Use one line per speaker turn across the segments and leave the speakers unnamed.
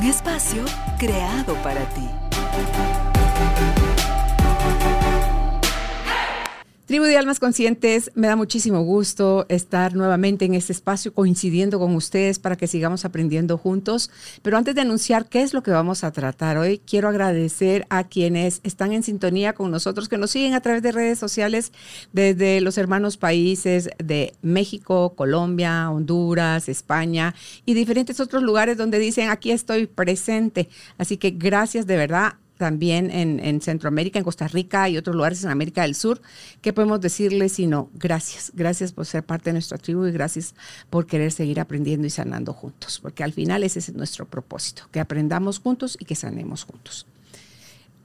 Un espacio creado para ti.
Tribu de Almas Conscientes, me da muchísimo gusto estar nuevamente en este espacio coincidiendo con ustedes para que sigamos aprendiendo juntos. Pero antes de anunciar qué es lo que vamos a tratar hoy, quiero agradecer a quienes están en sintonía con nosotros, que nos siguen a través de redes sociales desde los hermanos países de México, Colombia, Honduras, España y diferentes otros lugares donde dicen aquí estoy presente. Así que gracias de verdad también en, Centroamérica, en Costa Rica y otros lugares en América del Sur. ¿Qué podemos decirles sino gracias? Gracias por ser parte de nuestra tribu y gracias por querer seguir aprendiendo y sanando juntos, porque al final ese es nuestro propósito, que aprendamos juntos y que sanemos juntos.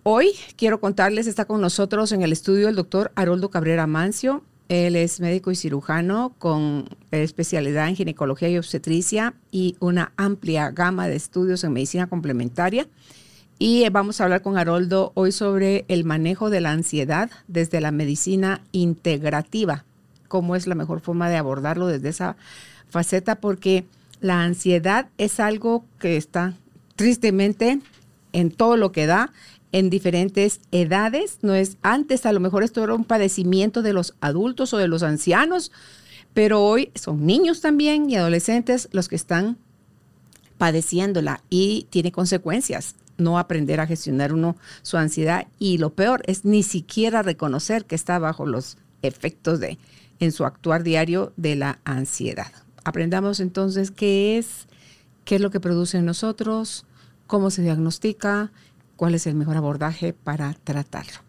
Hoy quiero contarles, está con nosotros en el estudio el doctor Haroldo Cabrera Mancio. Él es médico y cirujano con especialidad en ginecología y obstetricia y una amplia gama de estudios en medicina complementaria y vamos a hablar con Haroldo hoy sobre el manejo de la ansiedad desde la medicina integrativa, cómo es la mejor forma de abordarlo desde esa faceta, porque la ansiedad es algo que está tristemente en todo lo que da, en diferentes edades. No es antes, a lo mejor esto era un padecimiento de los adultos o de los ancianos, pero hoy son niños también y adolescentes los que están padeciéndola y tiene consecuencias no aprender a gestionar uno su ansiedad y lo peor es ni siquiera reconocer que está bajo los efectos de en su actuar diario de la ansiedad. Aprendamos entonces qué es, qué es lo que produce en nosotros, cómo se diagnostica, cuál es el mejor abordaje para tratarlo.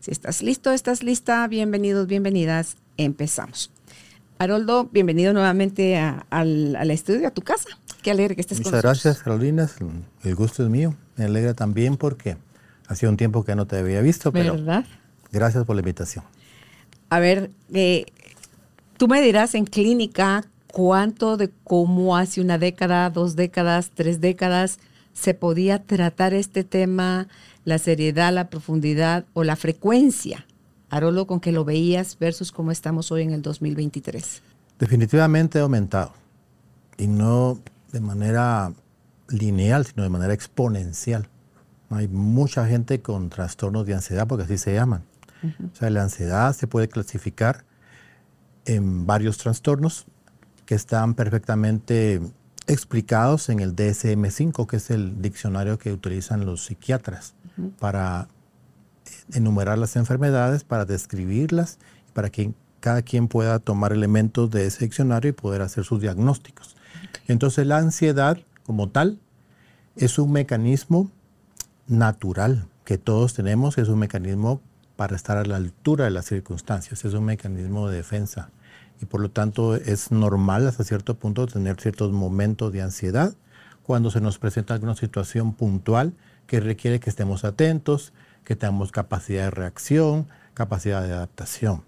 Si estás listo, estás lista, bienvenidos, bienvenidas, empezamos. Haroldo, bienvenido nuevamente al, al estudio, a tu casa. Qué alegre que estés
Muchas gracias, Carolina. El gusto es mío. Me alegra también porque hacía un tiempo que no te había visto, pero ¿verdad? gracias por la invitación.
A ver, eh, tú me dirás en clínica cuánto de cómo hace una década, dos décadas, tres décadas se podía tratar este tema, la seriedad, la profundidad o la frecuencia, Haroldo, con que lo veías versus cómo estamos hoy en el 2023.
Definitivamente ha aumentado. Y no de manera lineal, sino de manera exponencial. Hay mucha gente con trastornos de ansiedad, porque así se llaman. O sea, la ansiedad se puede clasificar en varios trastornos que están perfectamente explicados en el DSM-5, que es el diccionario que utilizan los psiquiatras para enumerar las enfermedades, para describirlas, para que cada quien pueda tomar elementos de ese diccionario y poder hacer sus diagnósticos. Entonces la ansiedad como tal es un mecanismo natural que todos tenemos, es un mecanismo para estar a la altura de las circunstancias, es un mecanismo de defensa y por lo tanto es normal hasta cierto punto tener ciertos momentos de ansiedad cuando se nos presenta alguna situación puntual que requiere que estemos atentos, que tengamos capacidad de reacción, capacidad de adaptación.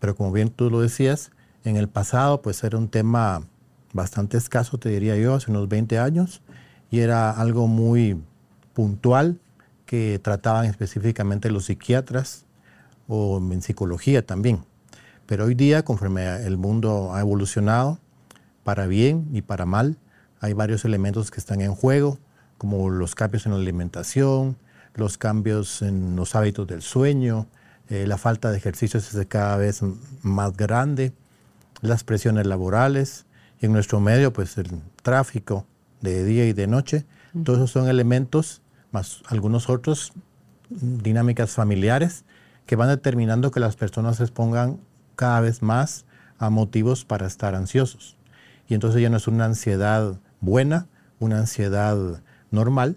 Pero como bien tú lo decías, en el pasado pues era un tema bastante escaso, te diría yo, hace unos 20 años, y era algo muy puntual que trataban específicamente los psiquiatras o en psicología también. Pero hoy día, conforme el mundo ha evolucionado, para bien y para mal, hay varios elementos que están en juego, como los cambios en la alimentación, los cambios en los hábitos del sueño, eh, la falta de ejercicio es cada vez más grande, las presiones laborales, en nuestro medio, pues el tráfico de día y de noche, todos esos son elementos, más algunos otros, dinámicas familiares, que van determinando que las personas se expongan cada vez más a motivos para estar ansiosos. Y entonces ya no es una ansiedad buena, una ansiedad normal,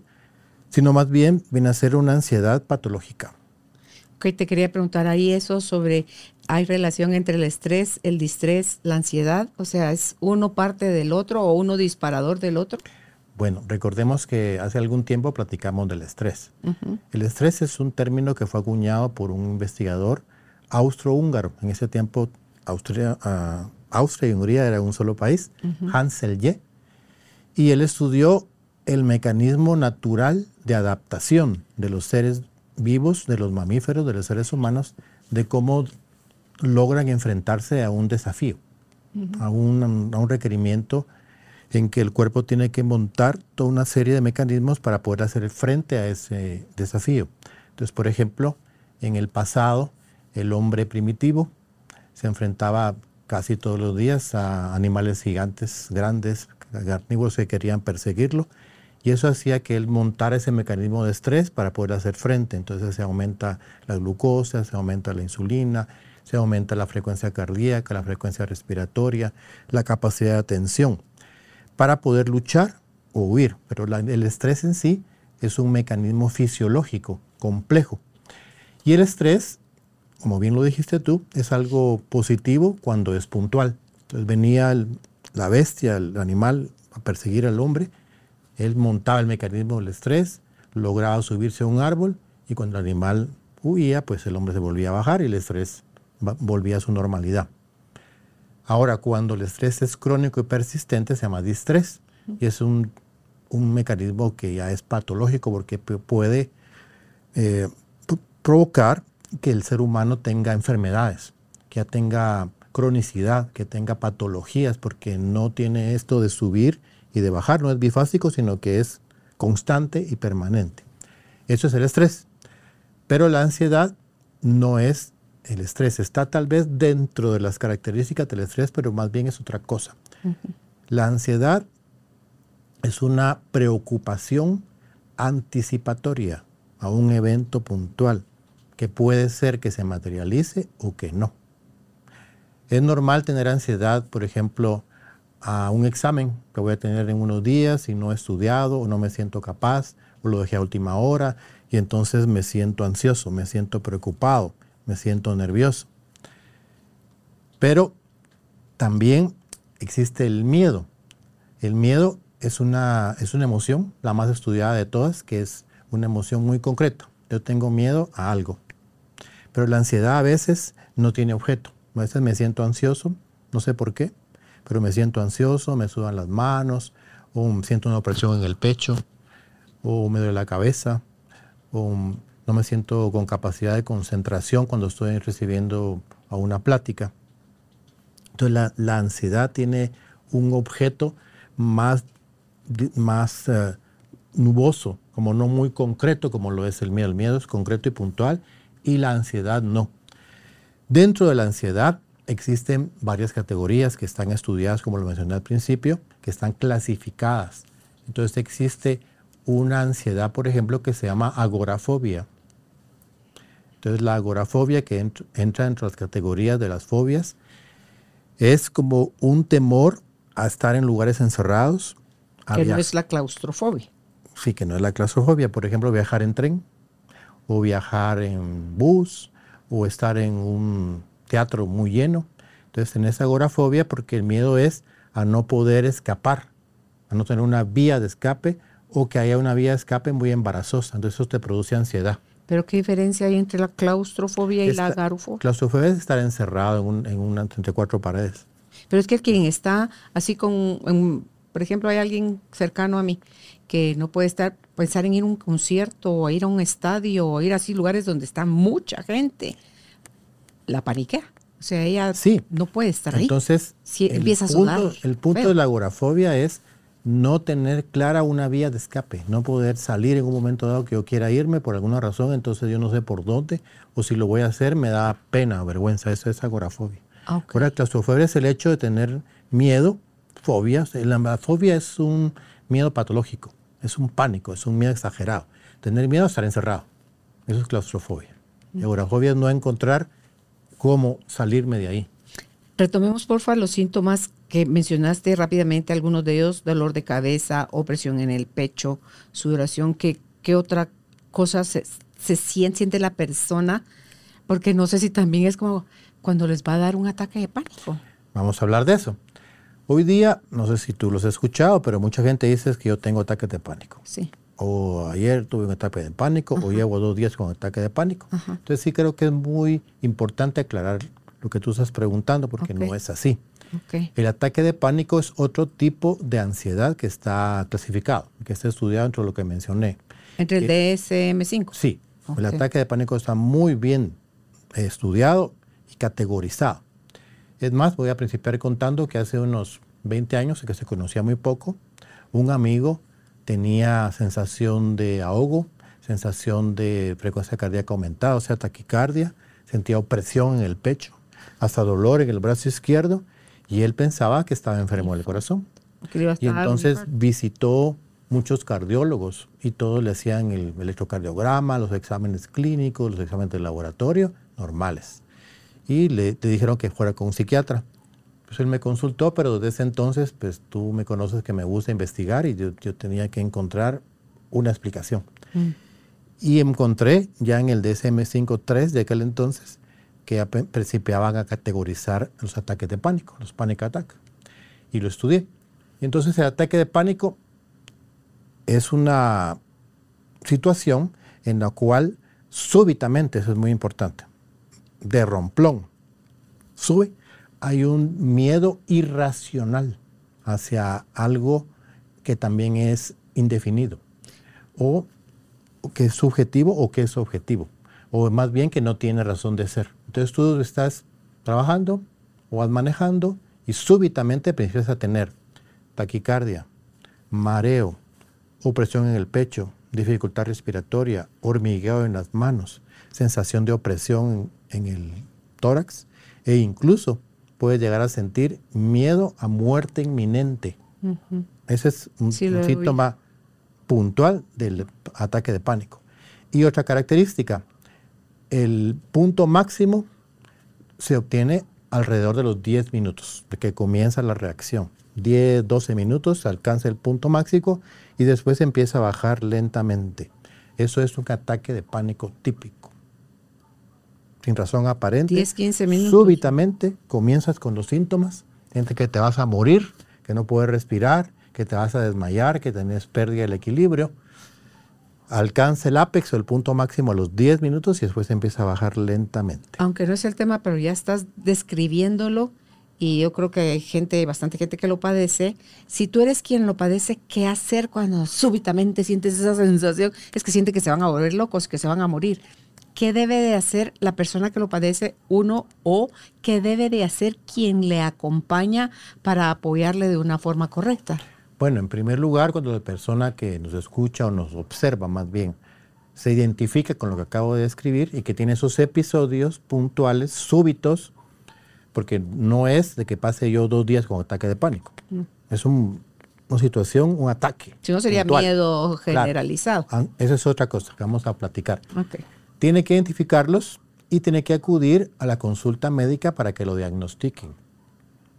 sino más bien viene a ser una ansiedad patológica.
Ok, te quería preguntar ahí eso sobre ¿Hay relación entre el estrés, el distrés, la ansiedad? O sea, ¿es uno parte del otro o uno disparador del otro?
Bueno, recordemos que hace algún tiempo platicamos del estrés. El estrés es un término que fue acuñado por un investigador austrohúngaro. En ese tiempo Austria, ah, Austria y Hungría era un solo país, Hansel Ye. Y él estudió el mecanismo natural de adaptación de los seres vivos, de los mamíferos, de los seres humanos, de cómo logran enfrentarse a un desafío, a, un, a un requerimiento en que el cuerpo tiene que montar toda una serie de mecanismos para poder hacer frente a ese desafío. Entonces, por ejemplo, en el pasado, el hombre primitivo se enfrentaba casi todos los días a animales gigantes, grandes, carnívoros que querían perseguirlo, y eso hacía que él montara ese mecanismo de estrés para poder hacer frente. Entonces se aumenta la glucosa, se aumenta la insulina, se aumenta la frecuencia cardíaca, la frecuencia respiratoria, la capacidad de atención para poder luchar o huir. Pero el estrés en sí es un mecanismo fisiológico complejo. Y el estrés, como bien lo dijiste tú, es algo positivo cuando es puntual. Entonces venía la bestia, el animal, a perseguir al hombre. Él montaba el mecanismo del estrés, lograba subirse a un árbol y cuando el animal huía, pues el hombre se volvía a bajar y el estrés volvía a su normalidad. Ahora, cuando el estrés es crónico y persistente, se llama distrés. Y es un, mecanismo que ya es patológico porque puede eh, provocar que el ser humano tenga enfermedades, que ya tenga cronicidad, que tenga patologías, porque no tiene esto de subir y de bajar, no es bifásico, sino que es constante y permanente. Eso es el estrés. Pero la ansiedad no es el estrés está tal vez dentro de las características del estrés, pero más bien es otra cosa. La ansiedad es una preocupación anticipatoria a un evento puntual que puede ser que se materialice o que no. Es normal tener ansiedad, por ejemplo, a un examen que voy a tener en unos días y no he estudiado o no me siento capaz o lo dejé a última hora y entonces me siento ansioso, me siento preocupado me siento nervioso. Pero también existe el miedo. El miedo es una, es una emoción, la más estudiada de todas, que es una emoción muy concreta. Yo tengo miedo a algo. Pero la ansiedad a veces no tiene objeto. A veces me siento ansioso, no sé por qué, pero me siento ansioso, me sudan las manos, o siento una opresión en el pecho, o me duele la cabeza, o no me siento con capacidad de concentración cuando estoy recibiendo a una plática. Entonces la, ansiedad tiene un objeto más, más eh, nuboso, como no muy concreto como lo es el miedo. El miedo es concreto y puntual y la ansiedad no. Dentro de la ansiedad existen varias categorías que están estudiadas, como lo mencioné al principio, que están clasificadas. Entonces existe una ansiedad, por ejemplo, que se llama agorafobia. Entonces la agorafobia, que entra entre las categorías de las fobias, es como un temor a estar en lugares encerrados.
Que no es la claustrofobia.
Sí, que no es la claustrofobia. Por ejemplo, viajar en tren, o viajar en bus, o estar en un teatro muy lleno. Entonces, en esa agorafobia, porque el miedo es a no poder escapar, a no tener una vía de escape, o que haya una vía de escape muy embarazosa. Entonces, eso te produce ansiedad.
¿Pero qué diferencia hay entre la claustrofobia y la agarofobia?
Claustrofobia es estar encerrado en, un, una, entre cuatro paredes.
Pero es que quien está así con, por ejemplo, hay alguien cercano a mí que no puede estar, pensar en ir a un concierto o ir a un estadio o ir a así lugares donde está mucha gente, la paniquea. O sea, ella no puede estar ahí.
Entonces,
si empieza a sudar.
El punto de la agorafobia es no tener clara una vía de escape, no poder salir en un momento dado que yo quiera irme por alguna razón, entonces yo no sé por dónde, o si lo voy a hacer me da pena o vergüenza, eso es agorafobia. Okay. Ahora, claustrofobia es el hecho de tener miedo, fobias, la fobia es un miedo patológico, es un pánico, es un miedo exagerado. Tener miedo a estar encerrado, eso es claustrofobia. Y agorafobia es no encontrar cómo salirme de ahí.
Retomemos, porfa, los síntomas que mencionaste rápidamente, algunos de ellos, dolor de cabeza, opresión en el pecho, sudoración. ¿Qué, qué otra cosa se, siente, siente la persona? Porque no sé si también es como cuando les va a dar un ataque de pánico.
Vamos a hablar de eso. Hoy día, no sé si tú los has escuchado, pero mucha gente dice que yo tengo ataques de pánico.
Sí.
O ayer tuve un ataque de pánico, o llevo dos días con ataque de pánico. Entonces sí creo que es muy importante aclarar lo que tú estás preguntando, porque no es así. El ataque de pánico es otro tipo de ansiedad que está clasificado, que está estudiado dentro de lo que mencioné.
¿Entre el DSM-5?
Sí, el ataque de pánico está muy bien estudiado y categorizado. Es más, voy a principiar contando que hace unos 20 años, que se conocía muy poco, un amigo tenía sensación de ahogo, sensación de frecuencia cardíaca aumentada, o sea, taquicardia, sentía opresión en el pecho, hasta dolor en el brazo izquierdo, y él pensaba que estaba enfermo del corazón. Y entonces visitó muchos cardiólogos y todos le hacían el electrocardiograma, los exámenes clínicos, los exámenes de laboratorio normales. Y le, dijeron que fuera con un psiquiatra. Pues él me consultó, pero desde ese entonces, pues tú me conoces que me gusta investigar y yo, tenía que encontrar una explicación. Mm. Y encontré ya en el DSM-5-3 de aquel entonces que principiaban a categorizar los ataques de pánico, los panic attack. Y lo estudié. Y entonces el ataque de pánico es una situación en la cual súbitamente, eso es muy importante, de romplón, sube, hay un miedo irracional hacia algo que también es indefinido, o que es subjetivo o que es objetivo, o más bien que no tiene razón de ser. Entonces tú estás trabajando o vas manejando y súbitamente empiezas a tener taquicardia, mareo, opresión en el pecho, dificultad respiratoria, hormigueo en las manos, sensación de opresión en el tórax e incluso puede llegar a sentir miedo a muerte inminente. Ese es un, síntoma puntual del ataque de pánico. Y otra característica, el punto máximo se obtiene alrededor de los 10 minutos de que comienza la reacción. 10, 12 minutos se alcanza el punto máximo y después empieza a bajar lentamente. Eso es un ataque de pánico típico. Sin razón aparente.
10, 15 minutos.
Súbitamente comienzas con los síntomas. Gente que te vas a morir, que no puedes respirar, que te vas a desmayar, que tenés pérdida del equilibrio. Alcanza el ápex o el punto máximo a los 10 minutos y después empieza a bajar lentamente.
Aunque no es el tema, pero ya estás describiéndolo y yo creo que hay gente, bastante gente que lo padece. Si tú eres quien lo padece, ¿qué hacer cuando súbitamente sientes esa sensación? Es que siente que se van a volver locos, que se van a morir. ¿Qué debe de hacer la persona que lo padece, uno, o qué debe de hacer quien le acompaña para apoyarle de una forma correcta?
Bueno, en primer lugar, cuando la persona que nos escucha o nos observa más bien se identifica con lo que acabo de describir y que tiene esos episodios puntuales, súbitos, porque no es de que pase yo dos días con ataque de pánico. Mm. Es una situación, un ataque.
Si no sería miedo generalizado.
Ah, esa es otra cosa que vamos a platicar. Tiene que identificarlos y tiene que acudir a la consulta médica para que lo diagnostiquen.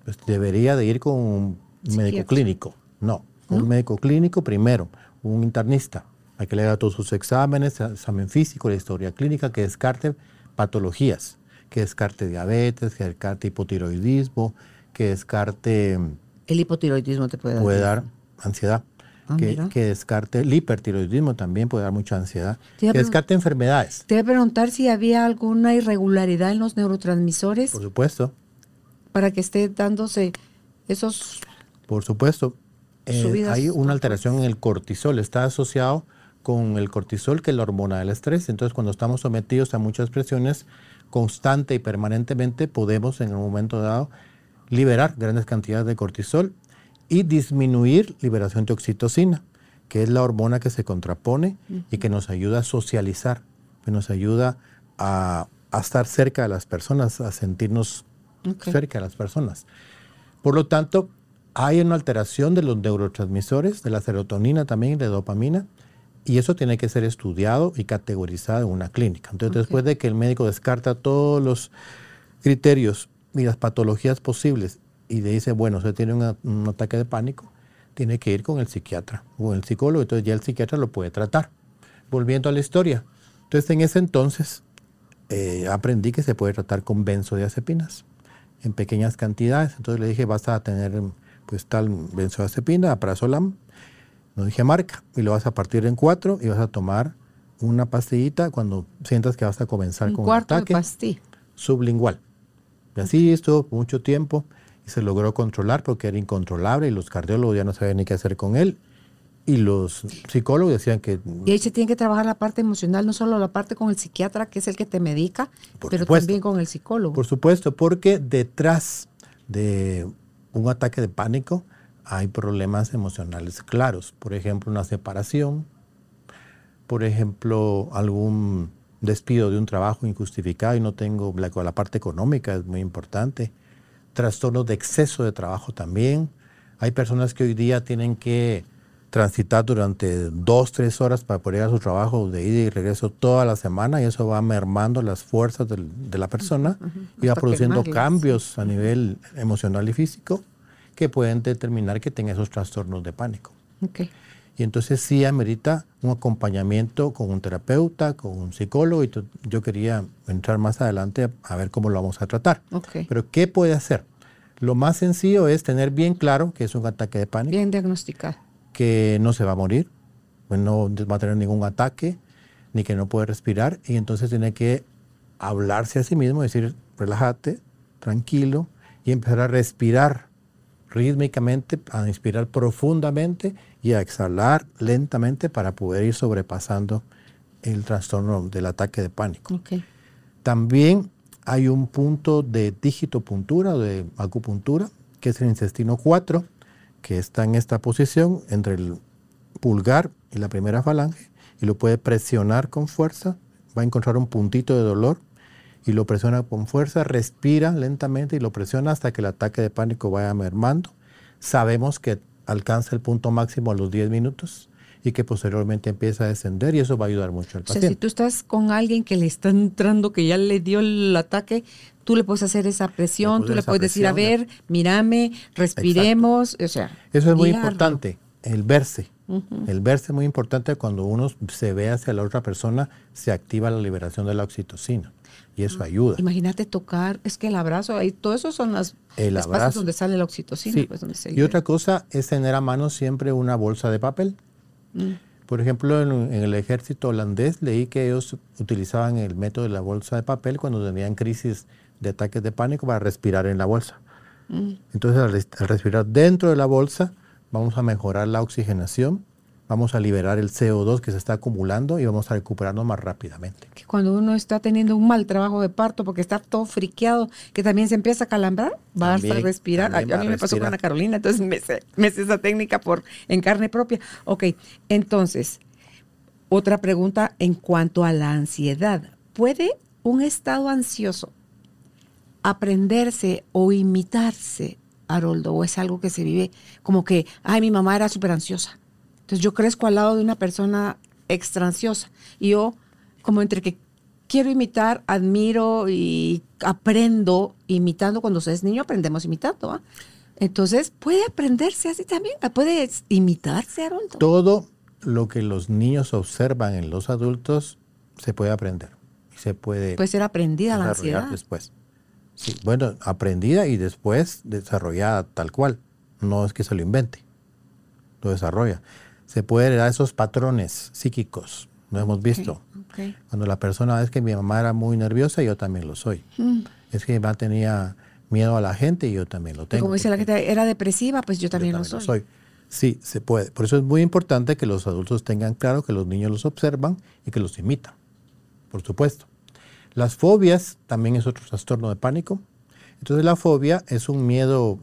Pues debería de ir con un médico clínico. No, un médico clínico primero, un internista, hay que le haga todos sus exámenes, examen físico, la historia clínica, que descarte patologías que descarte diabetes, que descarte hipotiroidismo, que descarte...
El hipotiroidismo te puede dar...
Puede dar ansiedad. Ah, que, descarte el hipertiroidismo también puede dar mucha ansiedad. Que descarte enfermedades.
Te voy a preguntar si había alguna irregularidad en los neurotransmisores.
Por supuesto.
Para que esté dándose esos...
Por supuesto. Eh, hay una alteración en el cortisol. Está asociado con el cortisol, que es la hormona del estrés. Entonces, cuando estamos sometidos a muchas presiones, constante y permanentemente, podemos en un momento dado liberar grandes cantidades de cortisol y disminuir liberación de oxitocina, que es la hormona que se contrapone y que nos ayuda a socializar, que nos ayuda a, estar cerca de las personas, a sentirnos cerca de las personas. Por lo tanto, hay una alteración de los neurotransmisores, de la serotonina también, de dopamina, y eso tiene que ser estudiado y categorizado en una clínica. Entonces, después de que el médico descarta todos los criterios y las patologías posibles y le dice, bueno, usted tiene un ataque de pánico, tiene que ir con el psiquiatra o el psicólogo, entonces ya el psiquiatra lo puede tratar. Volviendo a la historia. Entonces, en ese entonces eh, aprendí que se puede tratar con benzodiazepinas en pequeñas cantidades. Entonces le dije, vas a tener pues tal benzodiazepina, aprazolam, no dije marca, y lo vas a partir en cuatro y vas a tomar una pastillita cuando sientas que vas a comenzar
Un
con un
de
ataque
pastilla.
sublingual. Y así estuvo mucho tiempo y se logró controlar porque era incontrolable y los cardiólogos ya no sabían ni qué hacer con él. Y los psicólogos decían que
Y ahí se tiene que trabajar la parte emocional, no solo la parte con el psiquiatra, que es el que te medica, pero
supuesto.
también con el psicólogo.
Por supuesto, porque detrás de un ataque de pánico hay problemas emocionales claros. Por ejemplo, una separación, por ejemplo, algún despido de un trabajo injustificado y no tengo la, la parte económica, es muy importante. Trastornos de exceso de trabajo también. Hay personas que hoy día tienen que transitar durante dos, tres horas para poder ir a su trabajo de ida y regreso toda la semana y eso va mermando las fuerzas de la persona y va
Hasta
produciendo cambios a nivel emocional y físico que pueden determinar que tenga esos trastornos de pánico. Y entonces sí amerita un acompañamiento con un terapeuta, con un psicólogo, y yo quería entrar más adelante a ver cómo lo vamos a tratar.
Ok.
Pero ¿qué puede hacer? Lo más sencillo es tener bien claro que es un ataque de pánico,
Bien diagnosticado.
que no se va a morir, pues no va a tener ningún ataque, ni que no puede respirar, y entonces tiene que hablarse a sí mismo, decir, relájate, tranquilo, y empezar a respirar rítmicamente, a inspirar profundamente y a exhalar lentamente para poder ir sobrepasando el trastorno del ataque de pánico. También hay un punto de digitopuntura o de acupuntura, que es el intestino 4, que está en esta posición entre el pulgar y la primera falange, y lo puede presionar con fuerza, va a encontrar un puntito de dolor, y lo presiona con fuerza, respira lentamente y lo presiona hasta que el ataque de pánico vaya mermando. Sabemos que alcanza el punto máximo a los 10 minutos y que posteriormente empieza a descender y eso va a ayudar mucho al
O sea, si
paciente.
tú estás con alguien que le está entrando, que ya le dio el ataque, tú le puedes hacer esa presión,
Le
tú le puedes decir, a ver, mírame, respiremos, o sea.
Eso es muy importante, el verse. El verse es muy importante cuando uno se ve hacia la otra persona, se activa la liberación de la oxitocina y eso ayuda.
Imagínate tocar, es que el abrazo, ahí, todo eso son las
El abrazo.
donde sale la oxitocina,
Sí.
pues donde se
Y otra cosa es tener a mano siempre una bolsa de papel.
Mm.
Por ejemplo, en, en el ejército holandés leí que ellos utilizaban el método de la bolsa de papel cuando tenían crisis de ataques de pánico para respirar en la bolsa.
Mm.
Entonces, al respirar dentro de la bolsa, vamos a mejorar la oxigenación, vamos a liberar el CO2 que se está acumulando y vamos a recuperarnos más rápidamente.
que cuando uno está teniendo un mal trabajo de parto porque está todo friqueado, que también se empieza a calambrar, vas a respirar. a,
va
mí me pasó con. Ana Carolina, entonces me sé, me sé esa técnica por en carne propia. Ok, entonces, otra pregunta en cuanto a la ansiedad. ¿Puede un estado ansioso aprenderse o imitarse, Haroldo? ¿O es algo que se vive como que, ay, mi mamá era súper ansiosa? Entonces yo crezco al lado de una persona extra ansiosa. Y yo, como entre que quiero imitar, admiro y aprendo imitando. Cuando se es niño, aprendemos imitando. Entonces, ¿puede aprenderse así también? ¿Puede imitarse, Haroldo?
Todo lo que los niños observan en los adultos se puede aprender y se puede
Puede ser aprendida la ansiedad.
después. Sí, bueno, aprendida y después desarrollada tal cual. No es que se lo invente, lo desarrolla. Se puede heredar esos patrones psíquicos, lo hemos visto. Cuando la persona es que mi mamá era muy nerviosa, yo también lo soy.
Mm.
Es que mi mamá tenía miedo a la gente y yo también lo tengo.
como dice la gente, era depresiva, pues yo
yo
también, lo soy.
Sí, se puede. Por eso es muy importante que los adultos tengan claro que los niños los observan y que los imitan. Por supuesto. Las fobias también es otro trastorno de pánico. Entonces la fobia es un miedo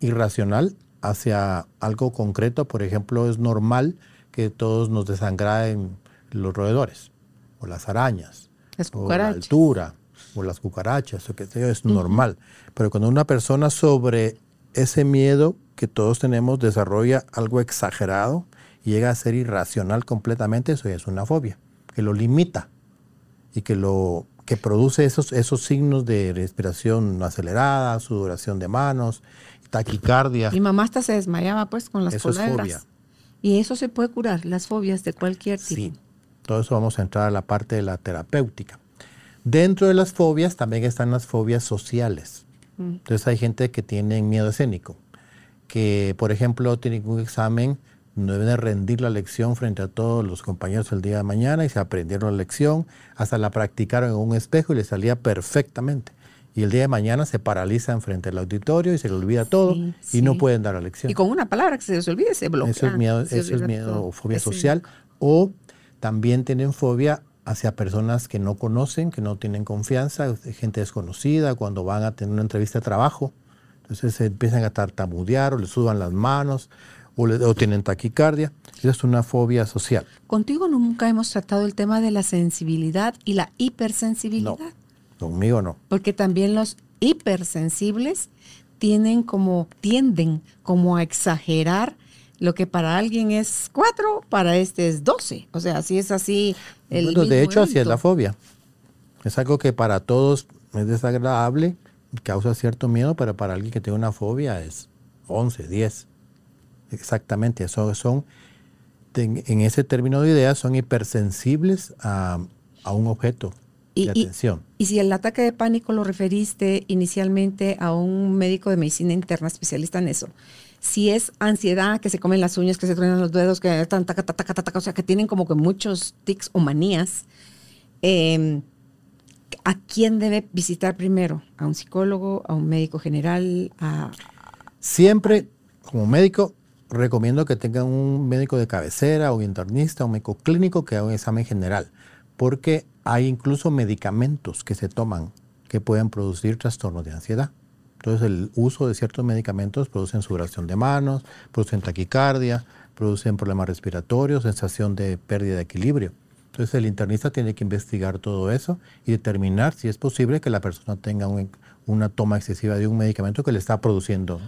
irracional hacia algo concreto. Por ejemplo, es normal que todos nos desangraden los roedores o las arañas
Las
o la altura o las cucarachas o es normal. Pero cuando una persona sobre ese miedo que todos tenemos desarrolla algo exagerado y llega a ser irracional completamente, eso ya es una fobia, que lo limita y que lo que produce esos, esos signos de respiración acelerada, sudoración de manos, taquicardia.
Mi mamá hasta se desmayaba pues con las
Eso es
culebras.
fobia.
Y eso se puede curar, las fobias de cualquier tipo.
Sí, todo eso vamos a entrar a la parte de la terapéutica. Dentro de las fobias también están las fobias sociales. Entonces hay gente que tiene miedo escénico, que, por ejemplo, tienen un examen, no deben de rendir la lección frente a todos los compañeros el día de mañana y se aprendieron la lección, hasta la practicaron en un espejo y les salía perfectamente. Y el día de mañana se paralizan frente al auditorio y se les olvida todo y no pueden dar la lección.
Y con una palabra que se les olvide se bloquea.
Eso es miedo, eso es miedo o fobia social. O también tienen fobia hacia personas que no conocen, que no tienen confianza, gente desconocida, cuando van a tener una entrevista de trabajo. Entonces se empiezan a tartamudear o les sudan las manos o, tienen taquicardia. Eso es una fobia social.
Contigo nunca hemos tratado el tema de la sensibilidad y la hipersensibilidad.
No, conmigo no.
Porque también los hipersensibles tienen como, tienden como a exagerar lo que para alguien es cuatro, para este es doce. O sea, si es así.
El de hecho, así es la fobia. Es algo que para todos es desagradable, causa cierto miedo, pero para alguien que tiene una fobia es 11, 10. Exactamente, eso son, en ese término de ideas, son hipersensibles a, un objeto de atención.
Y, si el ataque de pánico lo referiste inicialmente a un médico de medicina interna especialista en eso, si es ansiedad, que se comen las uñas, que se truenan los dedos, que están taca, taca, taca, o sea, que tienen como que muchos tics o manías, em, ¿a quién debe visitar primero? ¿A un psicólogo, a un médico general? A...
Siempre, como médico, recomiendo que tengan un médico de cabecera, un internista, un médico clínico que haga un examen general, porque hay incluso medicamentos que se toman que pueden producir trastornos de ansiedad. Entonces el uso de ciertos medicamentos producen sudoración de manos, producen taquicardia, producen problemas respiratorios, sensación de pérdida de equilibrio. Entonces el internista tiene que investigar todo eso y determinar si es posible que la persona tenga una toma excesiva de un medicamento que le está produciendo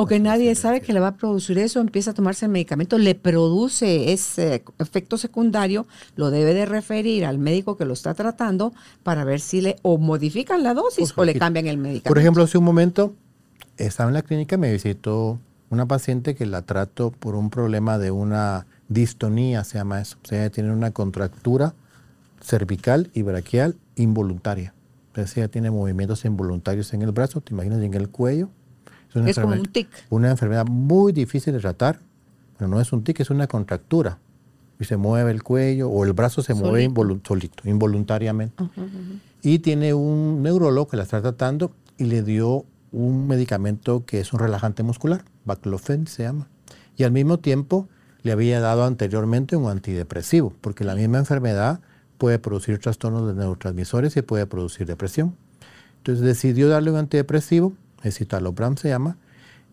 o que nadie sabe que le va a producir eso, empieza a tomarse el medicamento, le produce ese efecto secundario, lo debe de referir al médico que lo está tratando para ver si le o modifican la dosis o le cambian el medicamento.
Por ejemplo, hace un momento estaba en la clínica y me visitó una paciente que la trato por un problema de una distonía, se llama eso. O sea, tiene una contractura cervical y braquial involuntaria. Entonces ella tiene movimientos involuntarios en el brazo, te imaginas, en el cuello
es, como un tic.
Una enfermedad muy difícil de tratar, pero no es un tic, es una contractura. Y se mueve el cuello o el brazo se mueve solito, involuntariamente. Y tiene un neurólogo que la está tratando y le dio un medicamento que es un relajante muscular, baclofen se llama. Y al mismo tiempo le había dado anteriormente un antidepresivo, porque la misma enfermedad puede producir trastornos de neurotransmisores y puede producir depresión. Entonces decidió darle un antidepresivo el citalopram se llama,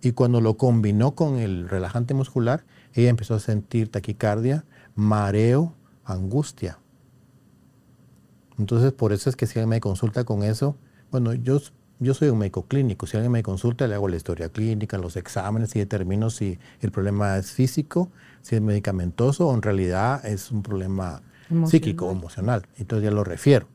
y cuando lo combinó con el relajante muscular, ella empezó a sentir taquicardia, mareo, angustia. Entonces, por eso es que si alguien me consulta con eso, bueno, yo, yo soy un médico clínico, si alguien me consulta, le hago la historia clínica, los exámenes y determino si el problema es físico, si es medicamentoso o en realidad es un problema psíquico o emocional. Entonces ya lo refiero.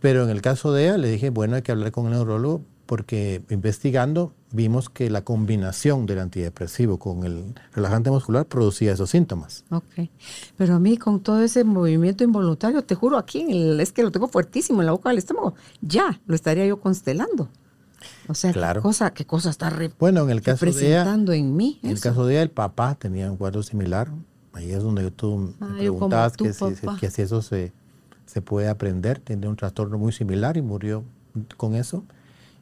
Pero en el caso de ella, le dije, bueno, hay que hablar con el neurólogo porque investigando vimos que la combinación del antidepresivo con el relajante muscular producía esos síntomas.
Ok, pero a mí con todo ese movimiento involuntario, te juro, aquí es que lo tengo fuertísimo en la boca del estómago, ya lo estaría yo constelando. O sea, ¿qué, cosa, qué cosa está
bueno, en el caso
representando
en
mí?
En el caso de ella, el papá tenía un cuadro similar. Ahí es donde tú me preguntabas que, si, eso se, se puede aprender. Tiene un trastorno muy similar y murió con eso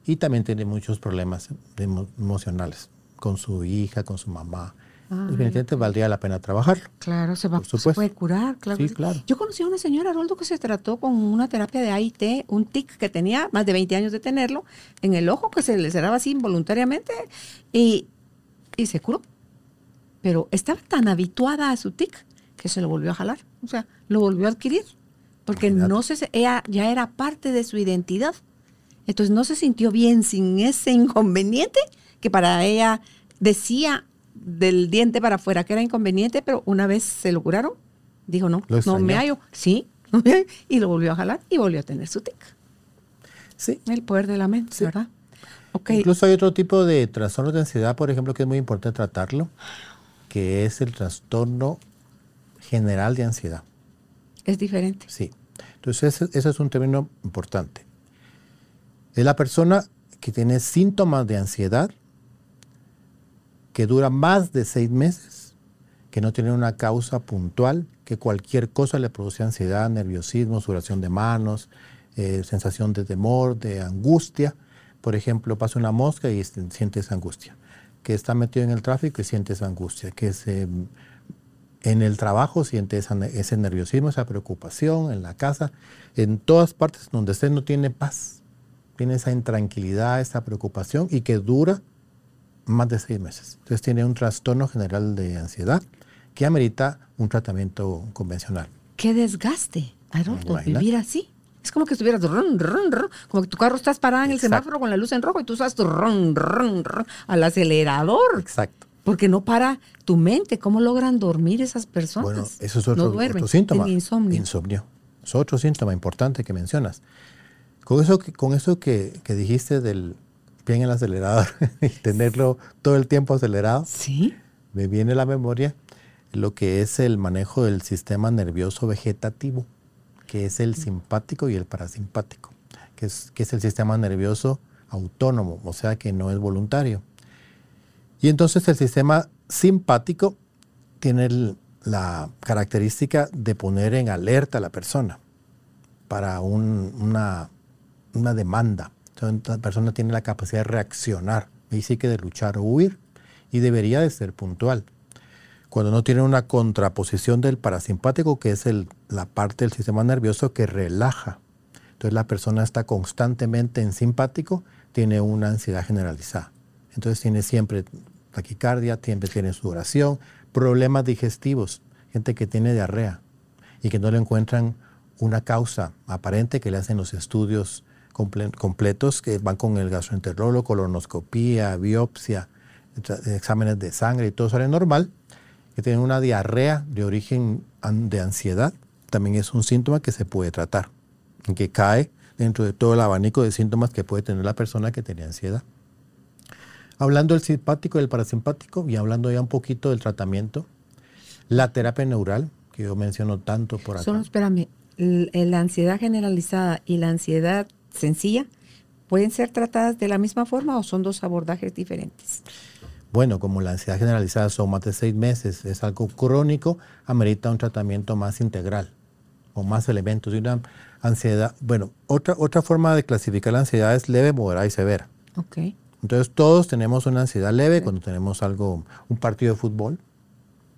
y también tiene muchos problemas emocionales con su hija, con su mamá. Definitivamente valdría la pena trabajarlo.
Claro, se, va, se puede curar, claro.
Sí, claro.
Yo conocí a una señora, Aroldo, que se trató con una terapia de AIT, un tic que tenía más de 20 años de tenerlo, en el ojo que se le cerraba así involuntariamente y, y se curó. Pero estaba tan habituada a su tic que se lo volvió a jalar, o sea, lo volvió a adquirir, porque no se, ella ya era parte de su identidad. Entonces no se sintió bien sin ese inconveniente que para ella decía del diente para afuera que era inconveniente, pero una vez se lo curaron, dijo no, no me hallo, sí, y lo volvió a jalar y volvió a tener su tic.
Sí.
El poder de la mente, ¿verdad?
Okay. Incluso hay otro tipo de trastorno de ansiedad, por ejemplo, que es muy importante tratarlo, que es el trastorno general de ansiedad.
Es diferente.
Sí. Entonces, ese es un término importante. Es la persona que tiene síntomas de ansiedad que dura más de seis meses, que no tiene una causa puntual, que cualquier cosa le produce ansiedad, nerviosismo, sudoración de manos, eh, sensación de temor, de angustia. Por ejemplo, pasa una mosca y sientes angustia. Que está metido en el tráfico y sientes angustia. Que en el trabajo sientes ese nerviosismo, esa preocupación, en la casa, en todas partes donde usted no tiene paz. Tiene esa intranquilidad, esa preocupación y que dura más de seis meses. Entonces tiene un trastorno general de ansiedad que amerita un tratamiento convencional.
Qué desgaste, Haroldo, vivir así. Es como que estuvieras como que tu carro estás parado en el semáforo con la luz en rojo y tú estás al acelerador.
Exacto.
Porque no para tu mente. ¿Cómo logran dormir esas personas?
Bueno, eso es otro, síntoma. Insomnio. insomnio. Es otro síntoma importante que mencionas. Con eso, con eso que, que dijiste del pie en el acelerador y tenerlo todo el tiempo acelerado,
¿Sí?
me viene a la memoria lo que es el manejo del sistema nervioso vegetativo que es el simpático y el parasimpático, que es, que es el sistema nervioso autónomo, o sea que no es voluntario. Y entonces el sistema simpático tiene la característica de poner en alerta a la persona para una, una, demanda. Entonces la persona tiene la capacidad de reaccionar, y sí que de luchar o huir, y debería de ser puntual cuando no tiene una contraposición del parasimpático, que es la parte del sistema nervioso que relaja. Entonces la persona está constantemente en simpático, tiene una ansiedad generalizada. Entonces tiene siempre taquicardia, siempre tiene sudoración, problemas digestivos, gente que tiene diarrea y que no le encuentran una causa aparente que le hacen los estudios completos que van con el gastroenterólogo, colonoscopía, biopsia, exámenes de sangre y todo sale normal que tienen una diarrea de origen de ansiedad, también es un síntoma que se puede tratar, que cae dentro de todo el abanico de síntomas que puede tener la persona que tiene ansiedad. Hablando del simpático y del parasimpático y hablando ya un poquito del tratamiento, la terapia neural, que yo menciono tanto por acá.
Solo espérame, la ansiedad generalizada y la ansiedad sencilla, ¿pueden ser tratadas de la misma forma o son dos abordajes diferentes?
Bueno, como la ansiedad generalizada son más de seis meses, es algo crónico, amerita un tratamiento más integral, o más elementos de una ansiedad. Bueno, otra, otra forma de clasificar la ansiedad es leve, moderada y severa.
Ok.
Entonces todos tenemos una ansiedad leve cuando tenemos algo, un partido de fútbol.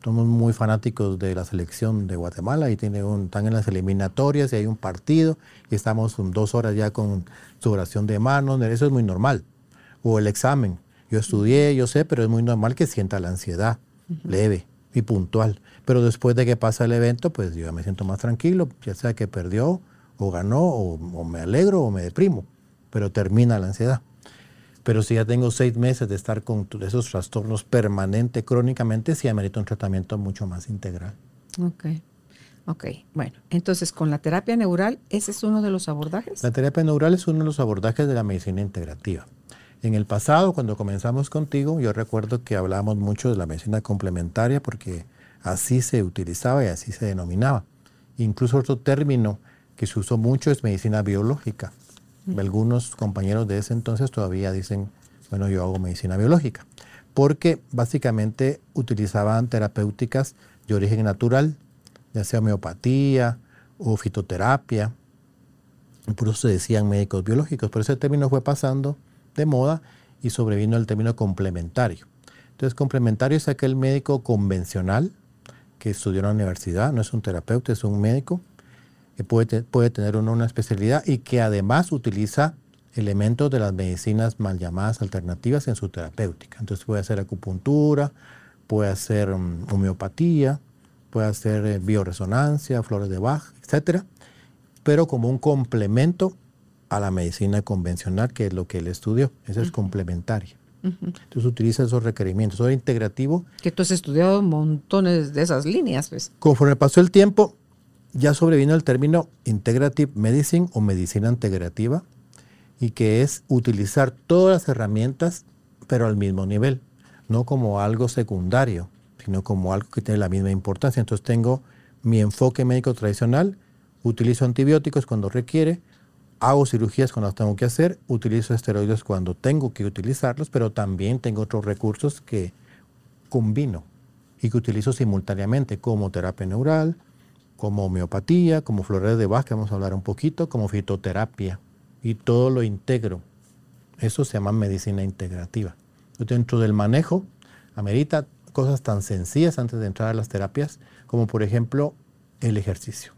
Somos muy fanáticos de la selección de Guatemala y tiene un, están en las eliminatorias y hay un partido y estamos dos horas ya con su oración de manos, eso es muy normal. O el examen, yo estudié, yo sé, pero es muy normal que sienta la ansiedad, leve y puntual. Pero después de que pasa el evento, pues yo me siento más tranquilo, ya sea que perdió o ganó, o, me alegro o me deprimo, pero termina la ansiedad. Pero si ya tengo seis meses de estar con esos trastornos permanente, crónicamente, sí amerita un tratamiento mucho más integral.
Ok. Ok, bueno, entonces con la terapia neural, ¿ese es uno de los abordajes?
La terapia neural es uno de los abordajes de la medicina integrativa. En el pasado, cuando comenzamos contigo, yo recuerdo que hablábamos mucho de la medicina complementaria porque así se utilizaba y así se denominaba. Incluso otro término que se usó mucho es medicina biológica. Algunos compañeros de ese entonces todavía dicen, bueno, yo hago medicina biológica, porque básicamente utilizaban terapéuticas de origen natural, ya sea homeopatía o fitoterapia. Por eso se decían médicos biológicos, pero ese término fue pasando de moda y sobrevino el término complementario. Entonces, complementario es aquel médico convencional que estudió en la universidad, no es un terapeuta, es un médico, puede, puede tener una especialidad y que además utiliza elementos de las medicinas mal llamadas alternativas en su terapéutica. Entonces puede hacer acupuntura, puede hacer mm, homeopatía, puede hacer eh, bioresonancia, flores de Bach, etcétera, pero como un complemento a la medicina convencional, que es lo que él estudió. Eso es complementario. Entonces utiliza esos requerimientos. Eso integrativo.
Que tú has estudiado montones de esas líneas, pues.
Conforme pasó el tiempo, ya sobrevino el término integrative medicine o medicina integrativa, y que es utilizar todas las herramientas, pero al mismo nivel, no como algo secundario, sino como algo que tiene la misma importancia. Entonces tengo mi enfoque médico tradicional, utilizo antibióticos cuando requiere, hago cirugías cuando las tengo que hacer, utilizo esteroides cuando tengo que utilizarlos, pero también tengo otros recursos que combino y que utilizo simultáneamente como terapia neural, como homeopatía, como flores de Bach, vamos a hablar un poquito, como fitoterapia. Y todo lo integro. Eso se llama medicina integrativa. Dentro del manejo, amerita cosas tan sencillas antes de entrar a las terapias, como por ejemplo el ejercicio.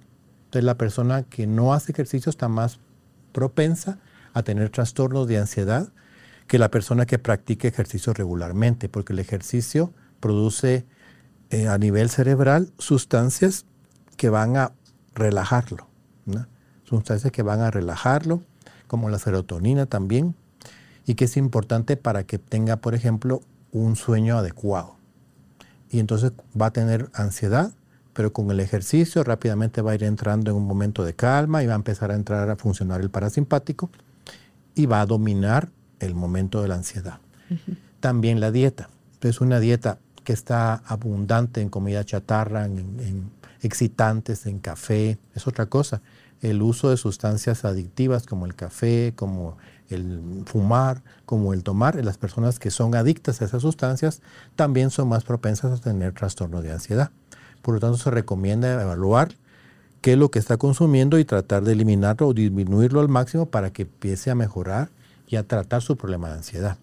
Entonces la persona que no hace ejercicio está más propensa a tener trastornos de ansiedad que la persona que practique ejercicio regularmente, porque el ejercicio produce eh, a nivel cerebral sustancias que van a relajarlo, sustancias que van a relajarlo, como la serotonina también, y que es importante para que tenga, por ejemplo, un sueño adecuado. Y entonces va a tener ansiedad, pero con el ejercicio rápidamente va a ir entrando en un momento de calma y va a empezar a entrar a funcionar el parasimpático y va a dominar el momento de la ansiedad. También la dieta. Es una dieta que está abundante en comida chatarra, en excitantes en café, es otra cosa. El uso de sustancias adictivas como el café, como el fumar, como el tomar, las personas que son adictas a esas sustancias también son más propensas a tener trastorno de ansiedad. Por lo tanto, se recomienda evaluar qué es lo que está consumiendo y tratar de eliminarlo o disminuirlo al máximo para que empiece a mejorar y a tratar su problema de ansiedad.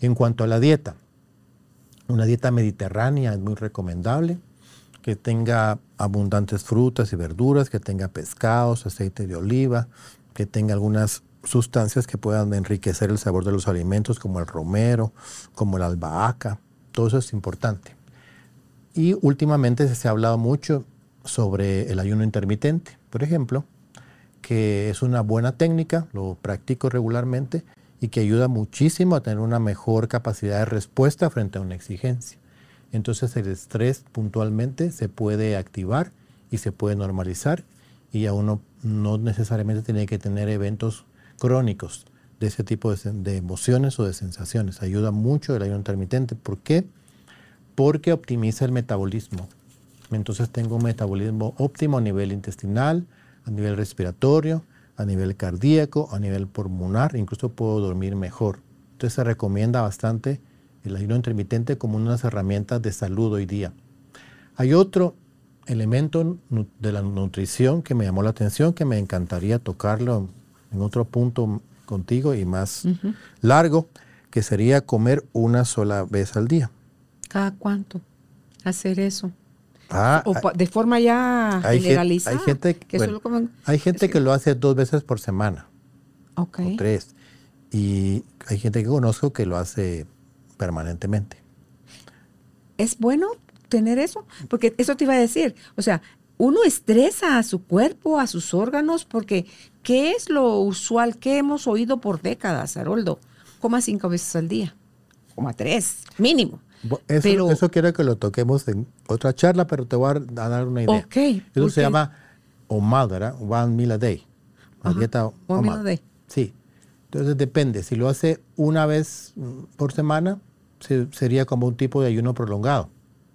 En cuanto a la dieta, una dieta mediterránea es muy recomendable que tenga abundantes frutas y verduras, que tenga pescados, aceite de oliva, que tenga algunas sustancias que puedan enriquecer el sabor de los alimentos, como el romero, como la albahaca. Todo eso es importante. Y últimamente se ha hablado mucho sobre el ayuno intermitente, por ejemplo, que es una buena técnica, lo practico regularmente y que ayuda muchísimo a tener una mejor capacidad de respuesta frente a una exigencia. Entonces el estrés puntualmente se puede activar y se puede normalizar y a uno no necesariamente tiene que tener eventos crónicos de ese tipo de, emociones o de sensaciones. Ayuda mucho el ayuno intermitente. ¿Por qué? Porque optimiza el metabolismo. Entonces tengo un metabolismo óptimo a nivel intestinal, a nivel respiratorio, a nivel cardíaco, a nivel pulmonar, incluso puedo dormir mejor. Entonces se recomienda bastante el ayuno intermitente como unas herramientas de salud hoy día. Hay otro elemento de la nutrición que me llamó la atención, que me encantaría tocarlo en otro punto contigo y más largo, que sería comer una sola vez al día.
¿Cada cuánto? Hacer eso. Ah, o de forma ya generalizada.
hay gente, que, hay gente que lo hace dos veces por semana.
Ok.
O tres. Y hay gente que conozco que lo hace permanentemente.
¿Es bueno tener eso? Porque eso te iba a decir, o sea, uno estresa a su cuerpo, a sus órganos, porque ¿qué es lo usual que hemos oído por décadas, Haroldo? Coma cinco veces al día, coma tres, mínimo.
Eso, eso quiero que lo toquemos en otra charla, pero te voy a dar una idea.
Okay,
eso se llama OMAD, ¿verdad? One meal a day. La dieta
One meal a day.
Sí. Entonces depende. Si lo hace una vez por semana, sería como un tipo de ayuno prolongado,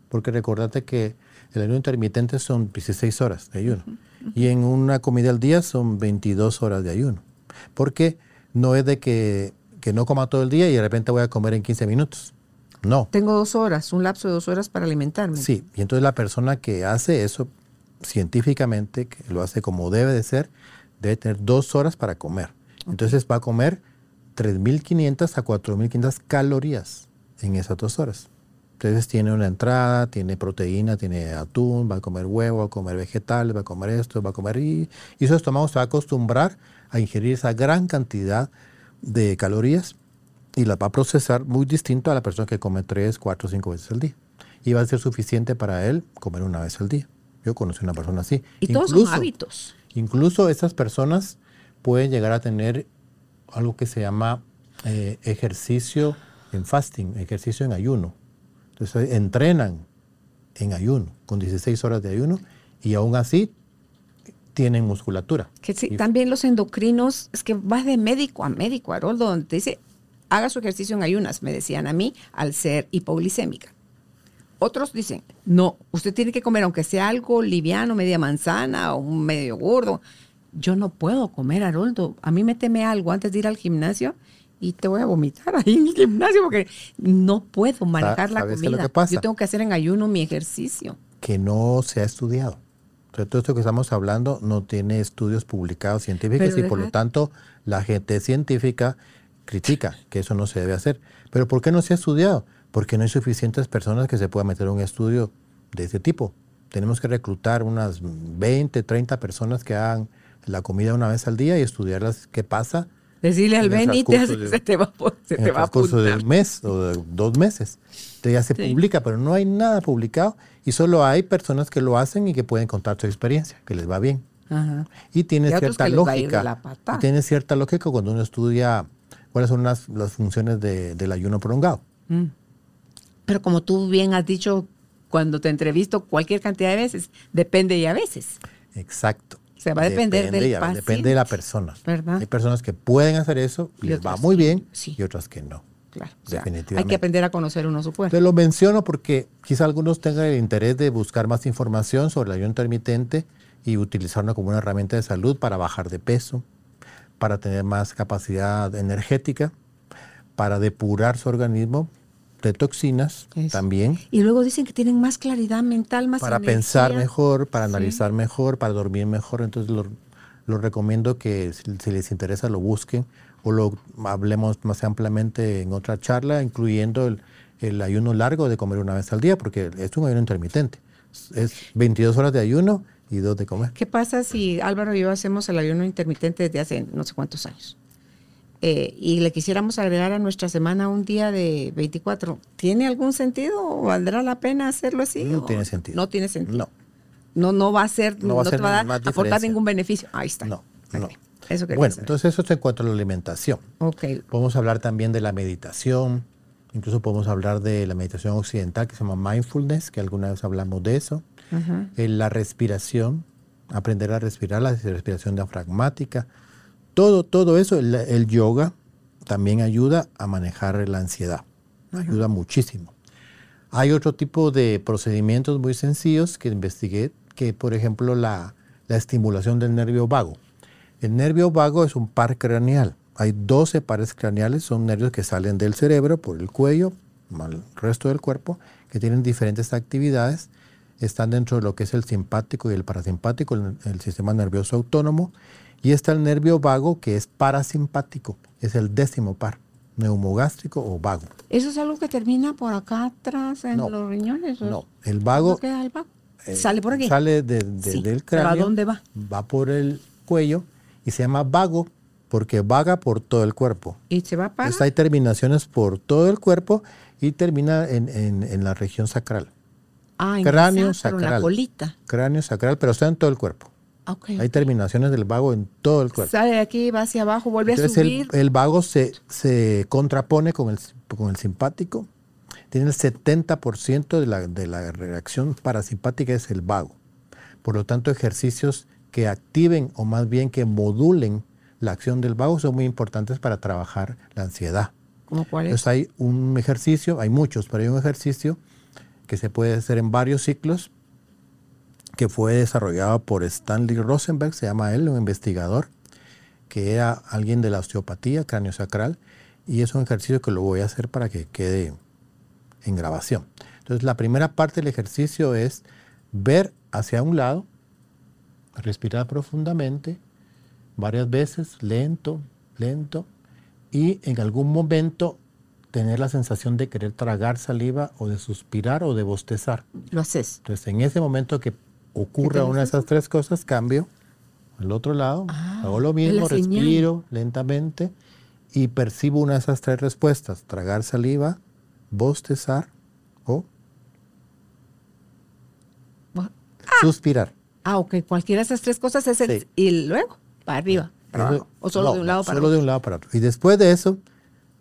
porque recordate que el ayuno intermitente son 16 horas de ayuno y en una comida al día son 22 horas de ayuno, porque no es de que, que no coma todo el día y de repente voy a comer en 15 minutos. No.
Tengo dos horas, un lapso de dos horas para alimentarme.
Sí, y entonces la persona que hace eso científicamente, que lo hace como debe de ser, debe tener dos horas para comer. Entonces va a comer 3.500 a 4.500 calorías en esas dos horas. Entonces tiene una entrada, tiene proteína, tiene atún, va a comer huevo, va a comer vegetales, va a comer esto, va a comer... Y, y su estómago se va a acostumbrar a ingerir esa gran cantidad de calorías y la va a procesar muy distinto a la persona que come tres, cuatro, cinco veces al día. Y va a ser suficiente para él comer una vez al día. Yo conocí una persona así.
Y todos son hábitos.
Incluso esas personas pueden llegar a tener algo que se llama eh, ejercicio en fasting, ejercicio en ayuno. Entonces entrenan en ayuno, con 16 horas de ayuno, y aún así tienen musculatura.
Que también los endocrinos, es que vas de médico a médico, Haroldo, donde te dice, haga su ejercicio en ayunas, me decían a mí, al ser hipoglicémica. Otros dicen, no, usted tiene que comer, aunque sea algo liviano, media manzana o un medio gordo. Yo no puedo comer, Haroldo. A mí me teme algo antes de ir al gimnasio y te voy a vomitar ahí en el gimnasio porque no puedo manejar la
¿Sabes qué es lo
comida. Yo tengo que hacer en ayuno mi ejercicio.
Que no se ha estudiado. Entonces, todo esto que estamos hablando no tiene estudios publicados científicos
Pero
y por lo tanto la gente científica critica que eso no se debe hacer. Pero ¿por qué no se ha estudiado? Porque no hay suficientes personas que se puedan meter a un estudio de ese tipo. Tenemos que reclutar unas 20, 30 personas que hagan la comida una vez al día y estudiarlas qué pasa
Decirle al Benítez
de-
se te va, se
en
te
el
va a apuntar.
del mes o de dos meses. Entonces ya se
Sí.
publica, pero no hay nada publicado y solo hay personas que lo hacen y que pueden contar su experiencia, que les va bien.
Ajá.
Y tiene
Y
cierta
que les va a ir de
lógica. y tiene cierta lógica cuando uno estudia cuáles son las, las funciones de- del ayuno prolongado.
Mm. Pero como tú bien has dicho cuando te entrevisto cualquier cantidad de veces, depende y a veces.
Exacto.
Se va a depender del
Depende de la persona.
¿Verdad?
Hay personas que pueden hacer eso,
Y
les va muy bien,
sí.
y otras que no.
Claro. o sea, hay que aprender a conocer uno su cuerpo.
Te lo menciono porque quizá algunos tengan el interés de buscar más información sobre el ayuno intermitente y utilizarlo como una herramienta de salud para bajar de peso, para tener más capacidad energética, para depurar su organismo de toxinas
Eso.
también,
Y luego dicen que tienen más claridad mental, más
para
energía.
pensar mejor, para
Sí.
analizar mejor, para dormir mejor. Entonces lo, lo recomiendo que si, si les interesa lo busquen o lo hablemos más ampliamente en otra charla, incluyendo el, el ayuno largo de comer una vez al día, porque es un ayuno intermitente. Es 22 horas de ayuno y dos de comer.
¿Qué pasa si Álvaro y yo hacemos el ayuno intermitente desde hace no sé cuántos años? Eh, y le quisiéramos agregar a nuestra semana un día de 24. ¿Tiene algún sentido o valdrá la pena hacerlo así?
No
o
tiene sentido.
No tiene sentido.
No.
No, no va a ser,
No
no,
a
te
ser
va a dar- aportar ningún beneficio. Ahí está.
No,
Ok.
no.
Eso
Bueno,
saber.
entonces eso es en cuanto a la alimentación.
Ok.
Podemos hablar también de la meditación, incluso podemos hablar de la meditación occidental que se llama mindfulness, que alguna vez hablamos de eso.
Ajá.
Eh, la respiración, aprender a respirar, la respiración diafragmática, todo, todo eso, el, el yoga también ayuda a manejar la ansiedad, ayuda muchísimo. Hay otro tipo de procedimientos muy sencillos que investigué, que por ejemplo la, la estimulación del nervio vago. El nervio vago es un par craneal. Hay 12 pares craneales, son nervios que salen del cerebro por el cuello, al resto del cuerpo, que tienen diferentes actividades. Están dentro de lo que es el simpático y el parasimpático, el, el sistema nervioso autónomo. Y está el nervio vago, que es parasimpático, es el décimo par, neumogástrico o vago.
¿Eso es algo que termina por acá atrás en
No.
los riñones? o-
No, el
¿Dónde
vago
queda el vago?
eh,
¿Sale por aquí?
Sale de- de-
Sí,
del
pero ¿a
cráneo.
dónde va?
Va por el cuello y se llama vago porque vaga por todo el cuerpo.
¿Y se va para?
Entonces hay terminaciones por todo el cuerpo y termina en, en- en la región sacral.
ah, en
cráneo
en la
sacral.
colita.
Cráneo sacral, pero está en todo el cuerpo.
Ok.
Hay terminaciones del vago en todo el cuerpo.
Sale de aquí, va hacia abajo, vuelve
Entonces
a
el,
subir.
el vago se, se contrapone con el, con el simpático. Tiene el 70% de la, de la reacción parasimpática es el vago. Por lo tanto, ejercicios que activen o más bien que modulen la acción del vago son muy importantes para trabajar la ansiedad.
¿Cómo cuál es?
Entonces hay un ejercicio, hay muchos, pero hay un ejercicio que se puede hacer en varios ciclos que fue desarrollado por Stanley Rosenberg, se llama él, un investigador, que era alguien de la osteopatía sacral y es un ejercicio que lo voy a hacer para que quede en grabación. Entonces, la primera parte del ejercicio es ver hacia un lado, respirar profundamente, varias veces, lento, lento, y en algún momento tener la sensación de querer tragar saliva o de suspirar o de bostezar.
Lo haces.
Entonces, en ese momento que ocurra
¿Qué te
una de esas tres cosas, cambio al otro lado,
Ah,
hago lo mismo, respiro lentamente y percibo una de esas tres respuestas, tragar saliva, bostezar o
Ah.
suspirar.
Ah, ok. Cualquiera de esas tres cosas es el.
Sí.
Y luego, para arriba. para
Eso-
abajo, O solo
no,
de un lado para
Solo de un lado para otro. Y después de eso,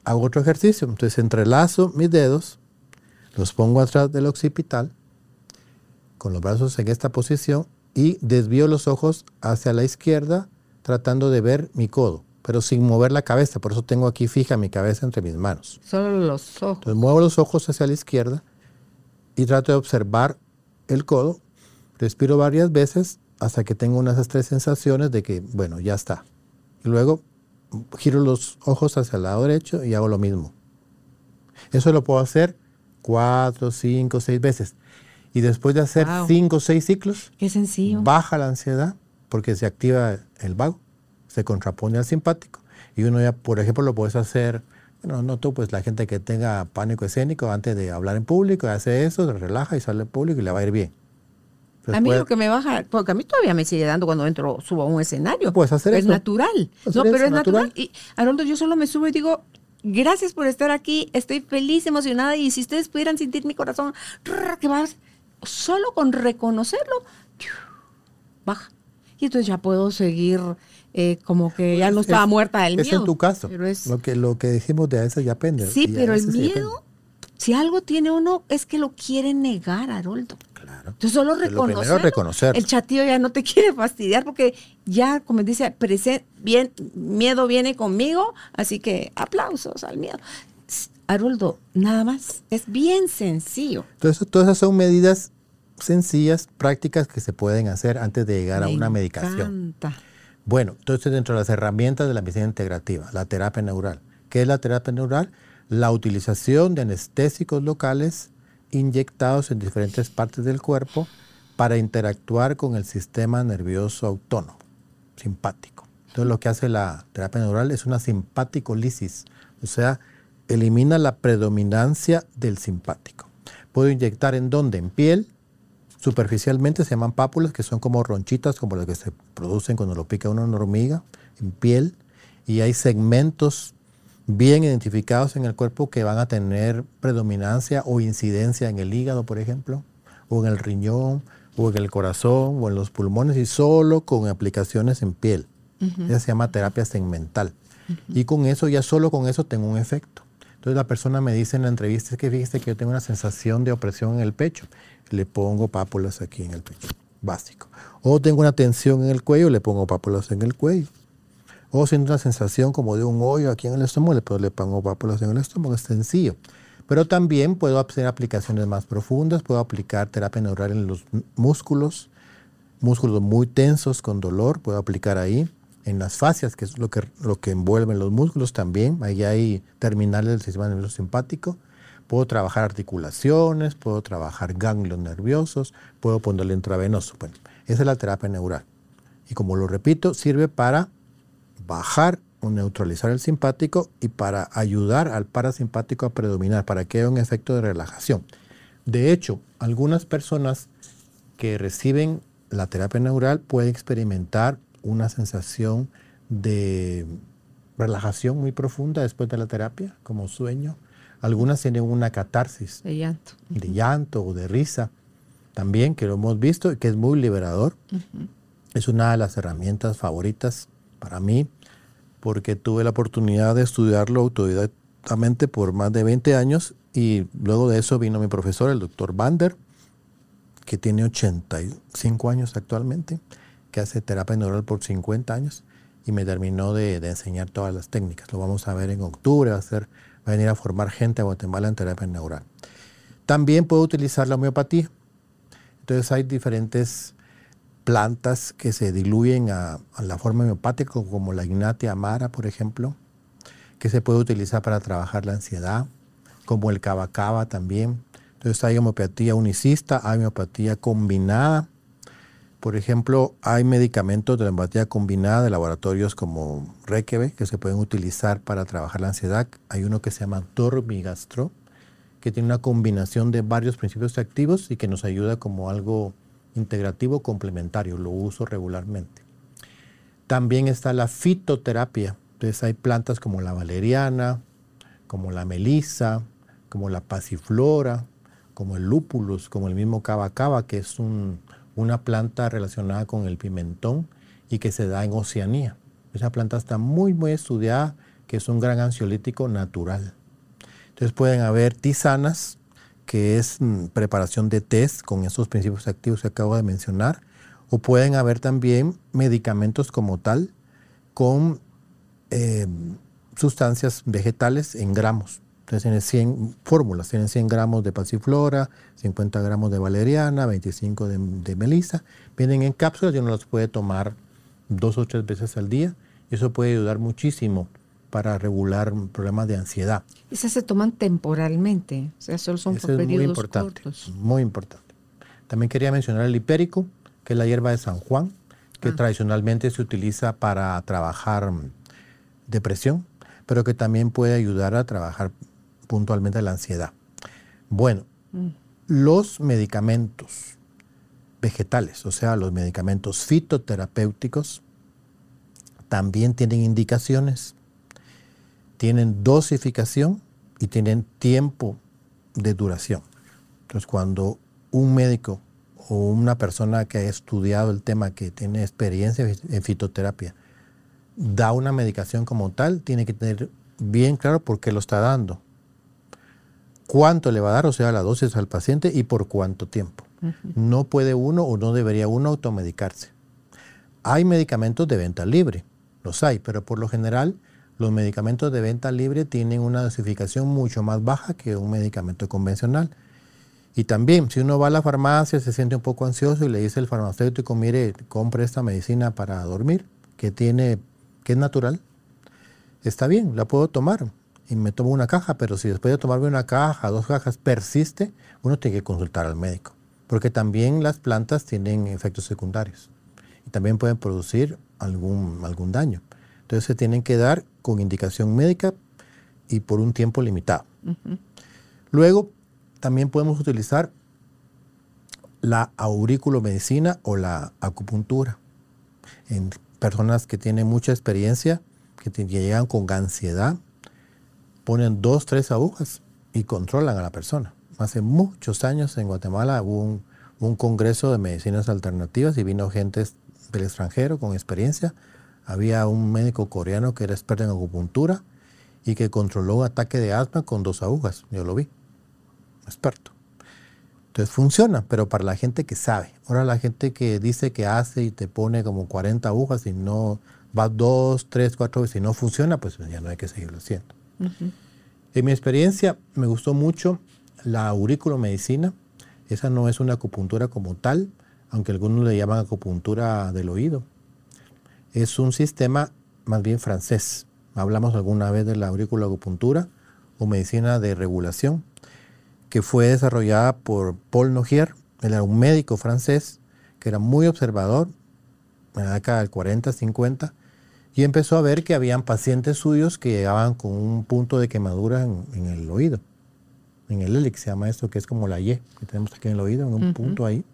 hago otro ejercicio. Entonces entrelazo mis dedos, los pongo atrás del occipital, con los brazos en esta posición, y desvío los ojos hacia la izquierda, tratando de ver mi codo, pero sin mover la cabeza. Por eso tengo aquí fija mi cabeza entre mis manos.
Solo los ojos.
Entonces muevo los ojos hacia la izquierda y trato de observar el codo. Respiro varias veces hasta que tengo unas tres sensaciones de que, bueno, ya está. Y luego giro los ojos hacia el lado derecho y hago lo mismo. Eso lo puedo hacer cuatro, cinco, seis veces. Y después de hacer cinco o seis ciclos,
Qué sencillo.
baja la ansiedad porque se activa el vago, se contrapone al simpático. Y uno ya, por ejemplo, lo puedes hacer, bueno, no tú, pues la gente que tenga pánico escénico antes de hablar en público, hace eso, se relaja y sale en público y le va a ir bien.
a mí lo que me baja, porque a mí todavía me sigue dando cuando entro, subo a un escenario.
Puedes hacer
es
eso.
natural.
Hacer
No, pero
eso,
es natural.
natural.
Y Haroldo, yo solo me subo y digo, gracias por estar aquí, estoy feliz, emocionada. Y si ustedes pudieran sentir mi corazón, que va, solo con reconocerlo, baja. Y entonces ya puedo seguir eh, como que ya no
Es-
estaba muerta del
es
miedo.
en tu caso.
Pero es-
Lo, que, lo que dijimos de a veces ya depende.
sí, pero el miedo, si algo tiene uno, es que lo quiere negar, Haroldo.
Claro.
Entonces solo
es reconocerlo.
El chatillo ya no te quiere fastidiar porque ya, como dice, bien, miedo viene conmigo, así que aplausos al miedo. Haroldo, nada más. Es bien sencillo.
Entonces, todas esas son medidas sencillas, prácticas que se pueden hacer antes de llegar a
Me
una medicación.
encanta.
Bueno, entonces dentro de las herramientas de la medicina integrativa, la terapia neural. ¿Qué es la terapia neural? La utilización de anestésicos locales inyectados en diferentes partes del cuerpo para interactuar con el sistema nervioso autónomo, simpático. Entonces lo que hace la terapia neural es una simpático-lisis, o sea, elimina la predominancia del simpático. Puedo inyectar en dónde? En piel, Superficialmente se llaman pápulas, que son como ronchitas, como las que se producen cuando lo pica una hormiga en piel. Y hay segmentos bien identificados en el cuerpo que van a tener predominancia o incidencia en el hígado, por ejemplo, o en el riñón, o en el corazón, o en los pulmones, y solo con aplicaciones en piel. Esa se llama terapia segmental. Y con eso, ya solo con eso tengo un efecto. Entonces la persona me dice en la entrevista, es que fíjese que yo tengo una sensación de opresión en el pecho. Le pongo pápulas aquí en el pecho, básico. O tengo una tensión en el cuello, le pongo pápulas en el cuello. O siento una sensación como de un hoyo aquí en el estómago, le, le pongo pápulas en el estómago, es sencillo. Pero también puedo hacer aplicaciones más profundas, puedo aplicar terapia neural en los músculos, músculos muy tensos con dolor, puedo aplicar ahí. En las fascias, que es lo que, lo que envuelven los músculos también, ahí hay terminales del sistema nervioso simpático. Puedo trabajar articulaciones, puedo trabajar ganglios nerviosos, puedo ponerle intravenoso. Bueno, esa es la terapia neural. Y como lo repito, sirve para bajar o neutralizar el simpático y para ayudar al parasimpático a predominar, para que haya un efecto de relajación. De hecho, algunas personas que reciben la terapia neural pueden experimentar una sensación de relajación muy profunda después de la terapia, como sueño. Algunas tienen una catarsis
De llanto.
de llanto o de risa, también que lo hemos visto y que es muy liberador. Es una de las herramientas favoritas para mí porque tuve la oportunidad de estudiarlo autodidactamente por más de 20 años y luego de eso vino mi profesor, el doctor Bander, que tiene 85 años actualmente, que hace terapia neural por 50 años y me terminó de, de enseñar todas las técnicas. Lo vamos a ver en octubre, va a, ser, va a venir a formar gente a Guatemala en terapia neural. También puedo utilizar la homeopatía. Entonces hay diferentes plantas que se diluyen a, a la forma homeopática, como la Ignatia amara, por ejemplo, que se puede utilizar para trabajar la ansiedad, como el cabacaba también. Entonces hay homeopatía unicista, hay homeopatía combinada. Por ejemplo, hay medicamentos de la homeopatía combinada de laboratorios como Requebe que se pueden utilizar para trabajar la ansiedad. Hay uno que se llama Dormigastro, que tiene una combinación de varios principios activos y que nos ayuda como algo integrativo complementario. Lo uso regularmente. También está la fitoterapia. Entonces hay plantas como la valeriana, como la melisa, como la pasiflora, como el lúpulus, como el mismo cava cava, que es un, una planta relacionada con el pimentón y que se da en Oceanía. Esa planta está muy, muy estudiada, que es un gran ansiolítico natural. Entonces pueden haber tisanas, que es mm, preparación de test con esos principios activos que acabo de mencionar, o pueden haber también medicamentos como tal con eh, sustancias vegetales en gramos. Entonces tienen 100 fórmulas, tienen 100 gramos de pasiflora, 50 gramos de valeriana, 25 de, de melisa. Vienen en cápsulas y uno las puede tomar dos o tres veces al día. Eso puede ayudar muchísimo para regular problemas de ansiedad.
Esas se toman temporalmente, o sea, solo son
Eso
por
es muy
periodos
importante,
cortos.
muy importante. También quería mencionar el hipérico, que es la hierba de San Juan, que
Ah.
tradicionalmente se utiliza para trabajar mm, depresión, pero que también puede ayudar a trabajar puntualmente la ansiedad. Bueno, los medicamentos vegetales, o sea, los medicamentos fitoterapéuticos, también tienen indicaciones, tienen dosificación y tienen tiempo de duración. Entonces, cuando un médico o una persona que ha estudiado el tema, que tiene experiencia en fitoterapia, da una medicación como tal, tiene que tener bien claro por qué lo está dando, cuánto le va a dar, o sea, la dosis al paciente y por cuánto tiempo. No puede uno o no debería uno automedicarse. Hay medicamentos de venta libre, los hay, pero por lo general los medicamentos de venta libre tienen una dosificación mucho más baja que un medicamento convencional. Y también, si uno va a la farmacia, se siente un poco ansioso y le dice el farmacéutico, mire, compre esta medicina para dormir, que tiene, que es natural, está bien, la puedo tomar y me tomo una caja, pero si después de tomarme una caja, dos cajas, persiste, uno tiene que consultar al médico, porque también las plantas tienen efectos secundarios y también pueden producir algún, algún daño. Entonces se tienen que dar con indicación médica y por un tiempo limitado. Luego, también podemos utilizar la aurículomedicina o la acupuntura en personas que tienen mucha experiencia, que, te- que llegan con ansiedad, ponen dos, tres agujas y controlan a la persona. Hace muchos años en Guatemala hubo un, congreso de medicinas alternativas y vino gente del extranjero con experiencia. Había un médico coreano que era experto en acupuntura y que controló un ataque de asma con dos agujas. Yo lo vi, experto. Entonces funciona, pero para la gente que sabe. Ahora la gente que dice que hace y te pone como 40 agujas y no va dos, tres, cuatro veces y no funciona, pues ya no hay que seguirlo haciendo. En mi experiencia me gustó mucho la auriculomedicina. Esa no es una acupuntura como tal, aunque algunos le llaman acupuntura del oído. Es un sistema más bien francés. Hablamos alguna vez de la auriculoacupuntura o medicina de regulación, que fue desarrollada por Paul Nogier. Él era un médico francés que era muy observador en la década del 40, 50, y empezó a ver que habían pacientes suyos que llegaban con un punto de quemadura en, en el oído, en el hélix, se llama esto, que es como la Y que tenemos aquí en el oído, en un punto ahí.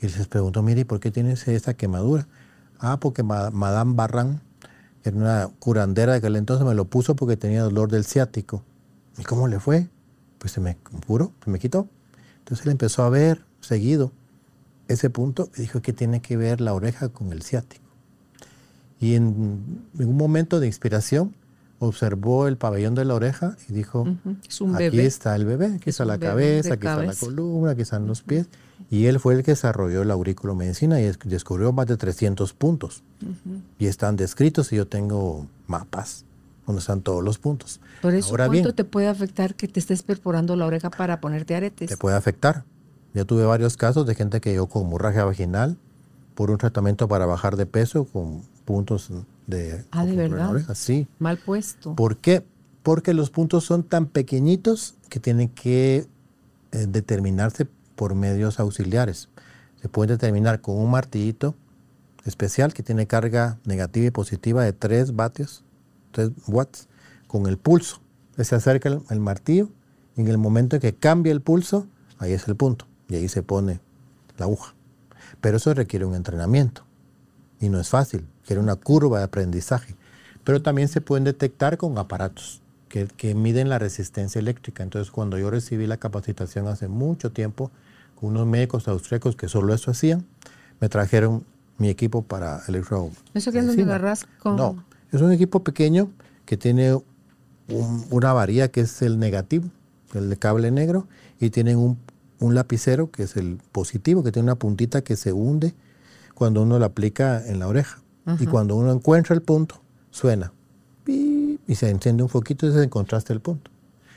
Y les preguntó, mire, ¿y por qué tienes esa quemadura? Ah, porque ma- Madame Barran, que era una curandera de aquel entonces, me lo puso porque tenía dolor del ciático. ¿Y cómo le fue? Pues se me curó, se me quitó. Entonces él empezó a ver seguido ese punto y dijo que tiene que ver la oreja con el ciático. Y en, en un momento de inspiración observó el pabellón de la oreja y dijo,
Ujú, Es un
aquí
bebé.
está el bebé, aquí
Es
está la cabeza, aquí está la columna, aquí están los pies. Y él fue el que desarrolló la auriculomedicina y des- descubrió más de 300 puntos. Y están descritos y yo tengo mapas donde están todos los puntos.
Por eso,
Ahora
¿cuánto
bien,
te puede afectar que te estés perforando la oreja para ponerte aretes?
te puede afectar. Ya tuve varios casos de gente que llegó con hemorragia vaginal por un tratamiento para bajar de peso con puntos de,
Ah, ¿de verdad?
oreja. Sí.
Mal puesto.
¿Por qué? Porque los puntos son tan pequeñitos que tienen que eh, determinarse por medios auxiliares. Se pueden determinar con un martillito especial que tiene carga negativa y positiva de 3 vatios, 3 watts, con el pulso. Se acerca el, el martillo y en el momento en que cambia el pulso, ahí es el punto y ahí se pone la aguja. Pero eso requiere un entrenamiento y no es fácil, quiere una curva de aprendizaje. Pero también se pueden detectar con aparatos que, que miden la resistencia eléctrica. Entonces, cuando yo recibí la capacitación hace mucho tiempo con unos médicos austríacos que solo eso hacían, me trajeron mi equipo para electro.
¿Eso que es donde agarras con...?
No, es un equipo pequeño que tiene un- una varilla que es el negativo, el de cable negro, y tienen un, un lapicero que es el positivo, que tiene una puntita que se hunde cuando uno la aplica en la oreja. Y cuando uno encuentra el punto, suena. Y se enciende un foquito y se encontraste el punto.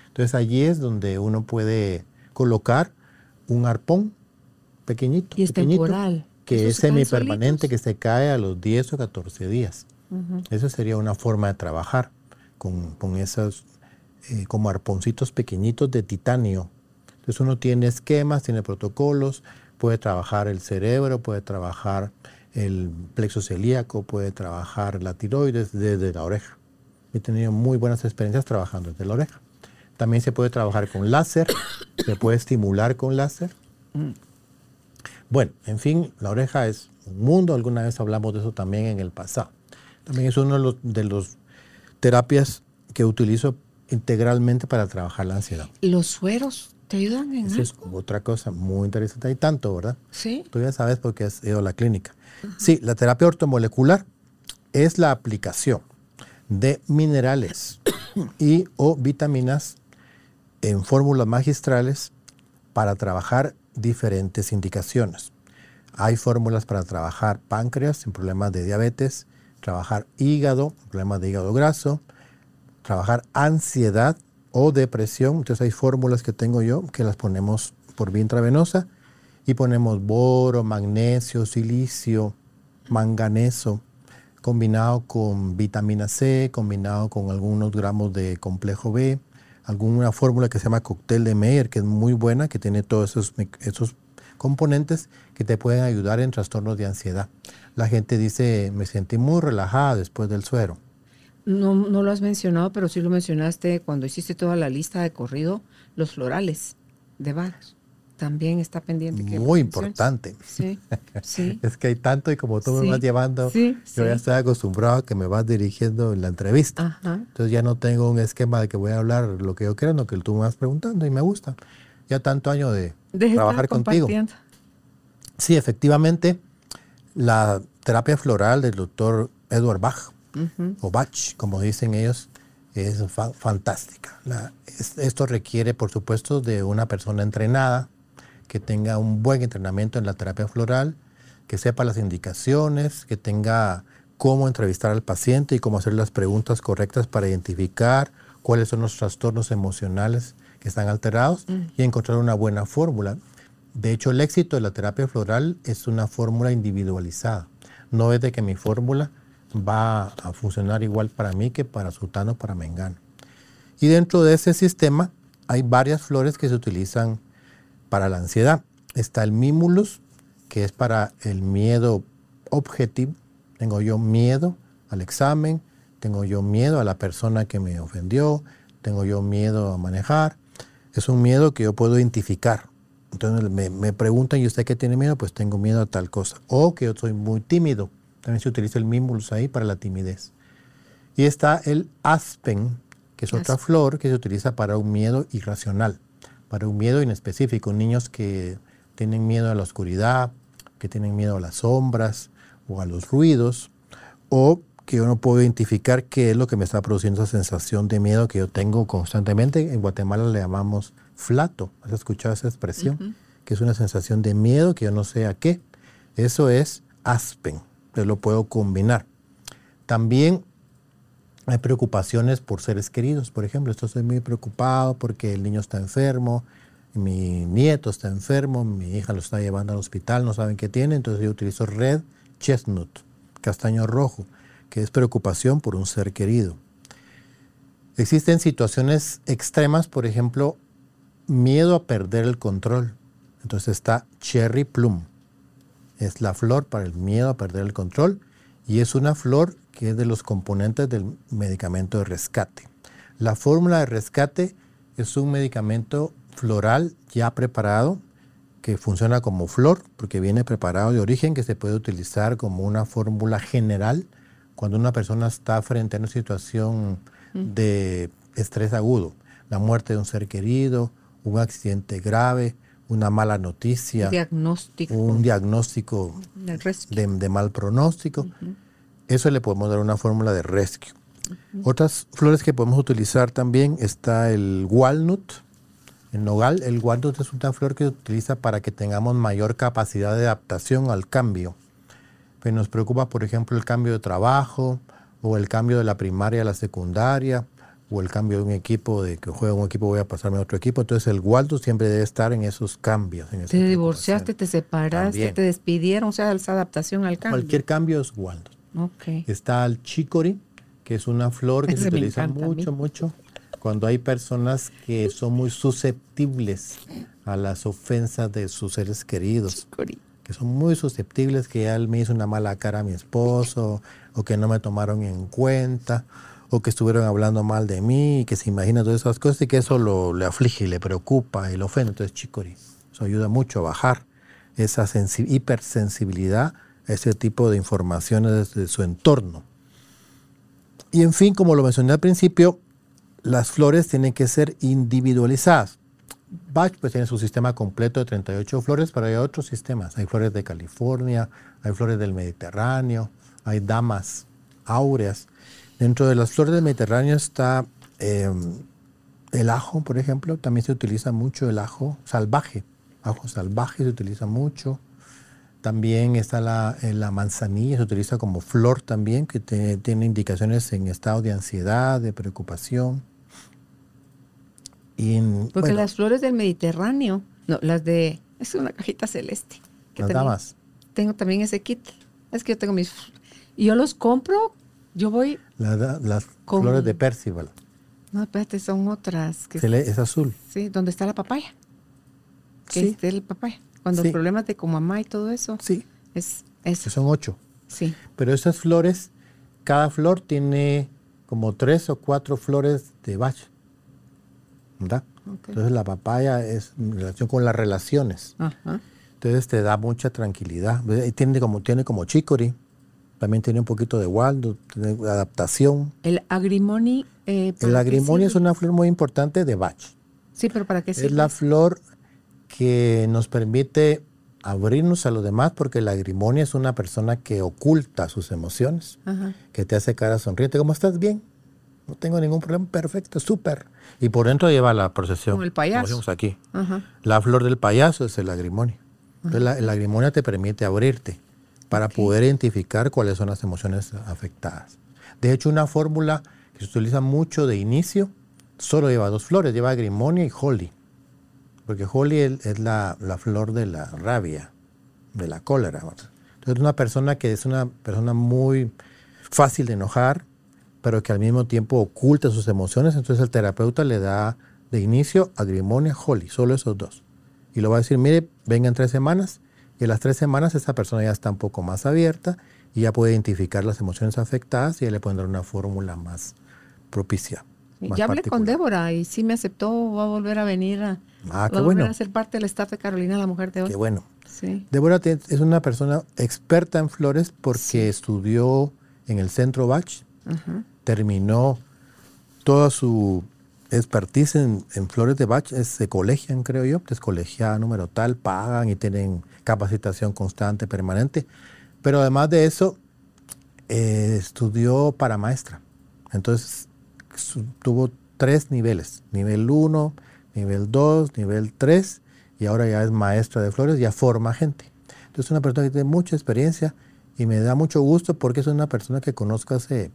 Entonces allí es donde uno puede colocar un arpón pequeñito.
Y es
pequeñito,
temporal.
Que
¿Esos
es semipermanente, que se cae a los 10 o 14 días. Eso sería una forma de trabajar con, con esos eh, como arponcitos pequeñitos de titanio. Entonces uno tiene esquemas, tiene protocolos, puede trabajar el cerebro, puede trabajar el plexo celíaco, puede trabajar la tiroides desde la oreja. He tenido muy buenas experiencias trabajando desde la oreja. También se puede trabajar con láser, se puede estimular con láser. Bueno, en fin, la oreja es un mundo, alguna vez hablamos de eso también en el pasado. También es uno de los terapias que utilizo integralmente para trabajar la ansiedad.
¿Los sueros te ayudan en
Eso es otra cosa muy interesante. Hay tanto, ¿verdad?
Sí.
Tú ya sabes porque has ido a la clínica. Sí, la terapia ortomolecular es la aplicación de minerales y o vitaminas en fórmulas magistrales para trabajar diferentes indicaciones. Hay fórmulas para trabajar páncreas en problemas de diabetes, trabajar hígado, problemas de hígado graso, trabajar ansiedad o depresión. Entonces hay fórmulas que tengo yo que las ponemos por vía intravenosa y ponemos boro, magnesio, silicio, manganeso, combinado con vitamina C, combinado con algunos gramos de complejo B, alguna fórmula que se llama cóctel de Meyer, que es muy buena, que tiene todos esos, esos componentes que te pueden ayudar en trastornos de ansiedad. La gente dice, me sentí muy relajada después del suero.
No, no lo has mencionado, pero sí lo mencionaste cuando hiciste toda la lista de corrido, los florales de Bach. También está pendiente. Que
Muy importante.
Sí, sí.
es que hay tanto y como tú
Sí,
me vas llevando,
sí,
yo ya estoy acostumbrado a que me vas dirigiendo en la entrevista.
Ajá.
Entonces ya no tengo un esquema de que voy a hablar lo que yo quiera, no que tú me vas preguntando y me gusta. Ya tanto año de trabajar contigo. Sí, efectivamente, la terapia floral del doctor Edward Bach, o Bach, como dicen ellos, es fa- fantástica. La- es- esto requiere, por supuesto, de una persona entrenada, que tenga un buen entrenamiento en la terapia floral, que sepa las indicaciones, que tenga cómo entrevistar al paciente y cómo hacer las preguntas correctas para identificar cuáles son los trastornos emocionales que están alterados y encontrar una buena fórmula. De hecho, el éxito de la terapia floral es una fórmula individualizada. No es de que mi fórmula va a funcionar igual para mí que para Sultano, para Mengano. Y dentro de ese sistema hay varias flores que se utilizan para la ansiedad. Está el mimulus, que es para el miedo objetivo. Tengo yo miedo al examen, tengo yo miedo a la persona que me ofendió, tengo yo miedo a manejar. Es un miedo que yo puedo identificar. Entonces me, me preguntan, ¿y usted qué tiene miedo? Pues tengo miedo a tal cosa. O que yo soy muy tímido. También se utiliza el mimulus ahí para la timidez. Y está el aspen, que es otra flor que se utiliza para un miedo irracional, para un miedo inespecífico. Niños que tienen miedo a la oscuridad, que tienen miedo a las sombras o a los ruidos, o que yo no puedo identificar qué es lo que me está produciendo esa sensación de miedo que yo tengo constantemente. En Guatemala le llamamos flato. ¿Has escuchado esa expresión? Que es una sensación de miedo que yo no sé a qué. Eso es aspen. Yo lo puedo combinar. También hay preocupaciones por seres queridos, por ejemplo. Estoy muy preocupado porque el niño está enfermo, mi nieto está enfermo, mi hija lo está llevando al hospital, no saben qué tiene, entonces yo utilizo red chestnut, castaño rojo, que es preocupación por un ser querido. Existen situaciones extremas, por ejemplo, miedo a perder el control. Entonces está cherry plum. Es la flor para el miedo a perder el control y es una flor que es de los componentes del medicamento de rescate. La fórmula de rescate es un medicamento floral ya preparado que funciona como flor porque viene preparado de origen que se puede utilizar como una fórmula general cuando una persona está frente a una situación de estrés agudo, la muerte de un ser querido, un accidente grave, una mala noticia,
Diagnóstico.
un diagnóstico de mal pronóstico. Eso le podemos dar una fórmula de rescue. Otras flores que podemos utilizar también está el walnut, el nogal. El walnut es una flor que se utiliza para que tengamos mayor capacidad de adaptación al cambio. Pero nos preocupa, por ejemplo, el cambio de trabajo o el cambio de la primaria a la secundaria o el cambio de un equipo, de que juega un equipo voy a pasarme a otro equipo. Entonces el walnut siempre debe estar en esos cambios. En
Te divorciaste, te separaste,
También.
te despidieron, o sea, esa adaptación al cambio.
Cualquier cambio es walnut.
Ok.
Está el chicory, que es una flor que se
Ese me
utiliza mucho, mucho cuando hay personas que son muy susceptibles a las ofensas de sus seres queridos,
Cori.
que son muy susceptibles, que ya él me hizo una mala cara a mi esposo, o que no me tomaron en cuenta, o que estuvieron hablando mal de mí, y que se imagina todas esas cosas y que eso lo, le aflige, le preocupa y lo ofende. Entonces, chicory, eso ayuda mucho a bajar esa sensi- hipersensibilidad ese tipo de informaciones desde su entorno. Y en fin, como lo mencioné al principio, las flores tienen que ser individualizadas. Bach pues tiene su sistema completo de 38 flores, pero hay otros sistemas. Hay flores de California, hay flores del Mediterráneo, hay damas áureas. Dentro de las flores del Mediterráneo está eh, el ajo, por ejemplo. También se utiliza mucho el ajo salvaje. Ajo salvaje se utiliza mucho. También está la, eh, la manzanilla, se utiliza como flor también, que te- tiene indicaciones en estado de ansiedad, de preocupación. Y en-
Porque
bueno,
las flores del Mediterráneo, no, las de, es una cajita celeste. que
las
también-
damas.
Tengo también ese kit. Es que yo tengo mis, y yo los compro, yo voy,
La- la- las
Con-
flores de Percival.
no, espérate, son otras. Que,
Se lee- es azul.
Sí, donde está la papaya. Que
Sí.
es del papaya. Cuando
Sí.
los problemas de como mamá y todo eso,
Sí,
es
que
eso.
son ocho.
Sí.
Pero esas flores, cada flor tiene como tres o cuatro flores de Bach. ¿Verdad?
Ok.
Entonces la papaya es en relación con las relaciones.
Ajá.
Entonces te da mucha tranquilidad. Tiene como, tiene como chicory. También tiene un poquito de waldo, tiene adaptación.
El agrimoni. eh,
El
¿para qué
agrimonio es una flor muy importante de Bach.
Sí, pero ¿para qué
Es
sirve?
la flor que nos permite abrirnos a los demás porque la agrimonia es una persona que oculta sus emociones,
Ajá.
que te hace cara sonriente. ¿Cómo estás? Bien. No tengo ningún problema. Perfecto, súper. Y por dentro lleva la procesión.
Como el payaso.
Como aquí.
Ajá.
La flor del payaso es el agrimonia. Entonces la, agrimonia te permite abrirte para poder identificar cuáles son las emociones afectadas. De hecho, una fórmula que se utiliza mucho de inicio solo lleva dos flores, lleva agrimonia y holly. Porque holly es, la, flor de la rabia, de la cólera. Entonces es una persona que es una persona muy fácil de enojar, pero que al mismo tiempo oculta sus emociones. Entonces el terapeuta le da de inicio agrimonia, holly, solo esos dos. Y lo va a decir, mire, venga en tres semanas. Y en las tres semanas esa persona ya está un poco más abierta y ya puede identificar las emociones afectadas y ya le dar una fórmula más propicia. Más
Ya hablé con. Débora y sí me aceptó, va a volver a venir a,
Ah, qué
va a volver
bueno.
a ser parte del staff de Carolina, la mujer de hoy.
Qué bueno.
Sí.
Débora es una persona experta en flores porque estudió en el centro Bach, terminó toda su expertise en, en flores de Bach, es- se colegian, creo yo, es colegiada número tal, pagan y tienen capacitación constante, permanente. Pero además de eso, eh, estudió para maestra. Entonces, tuvo tres niveles, nivel 1, nivel 2, nivel 3, y ahora ya es maestra de flores, ya forma gente. Entonces, es una persona que tiene mucha experiencia y me da mucho gusto porque es una persona que conozco hace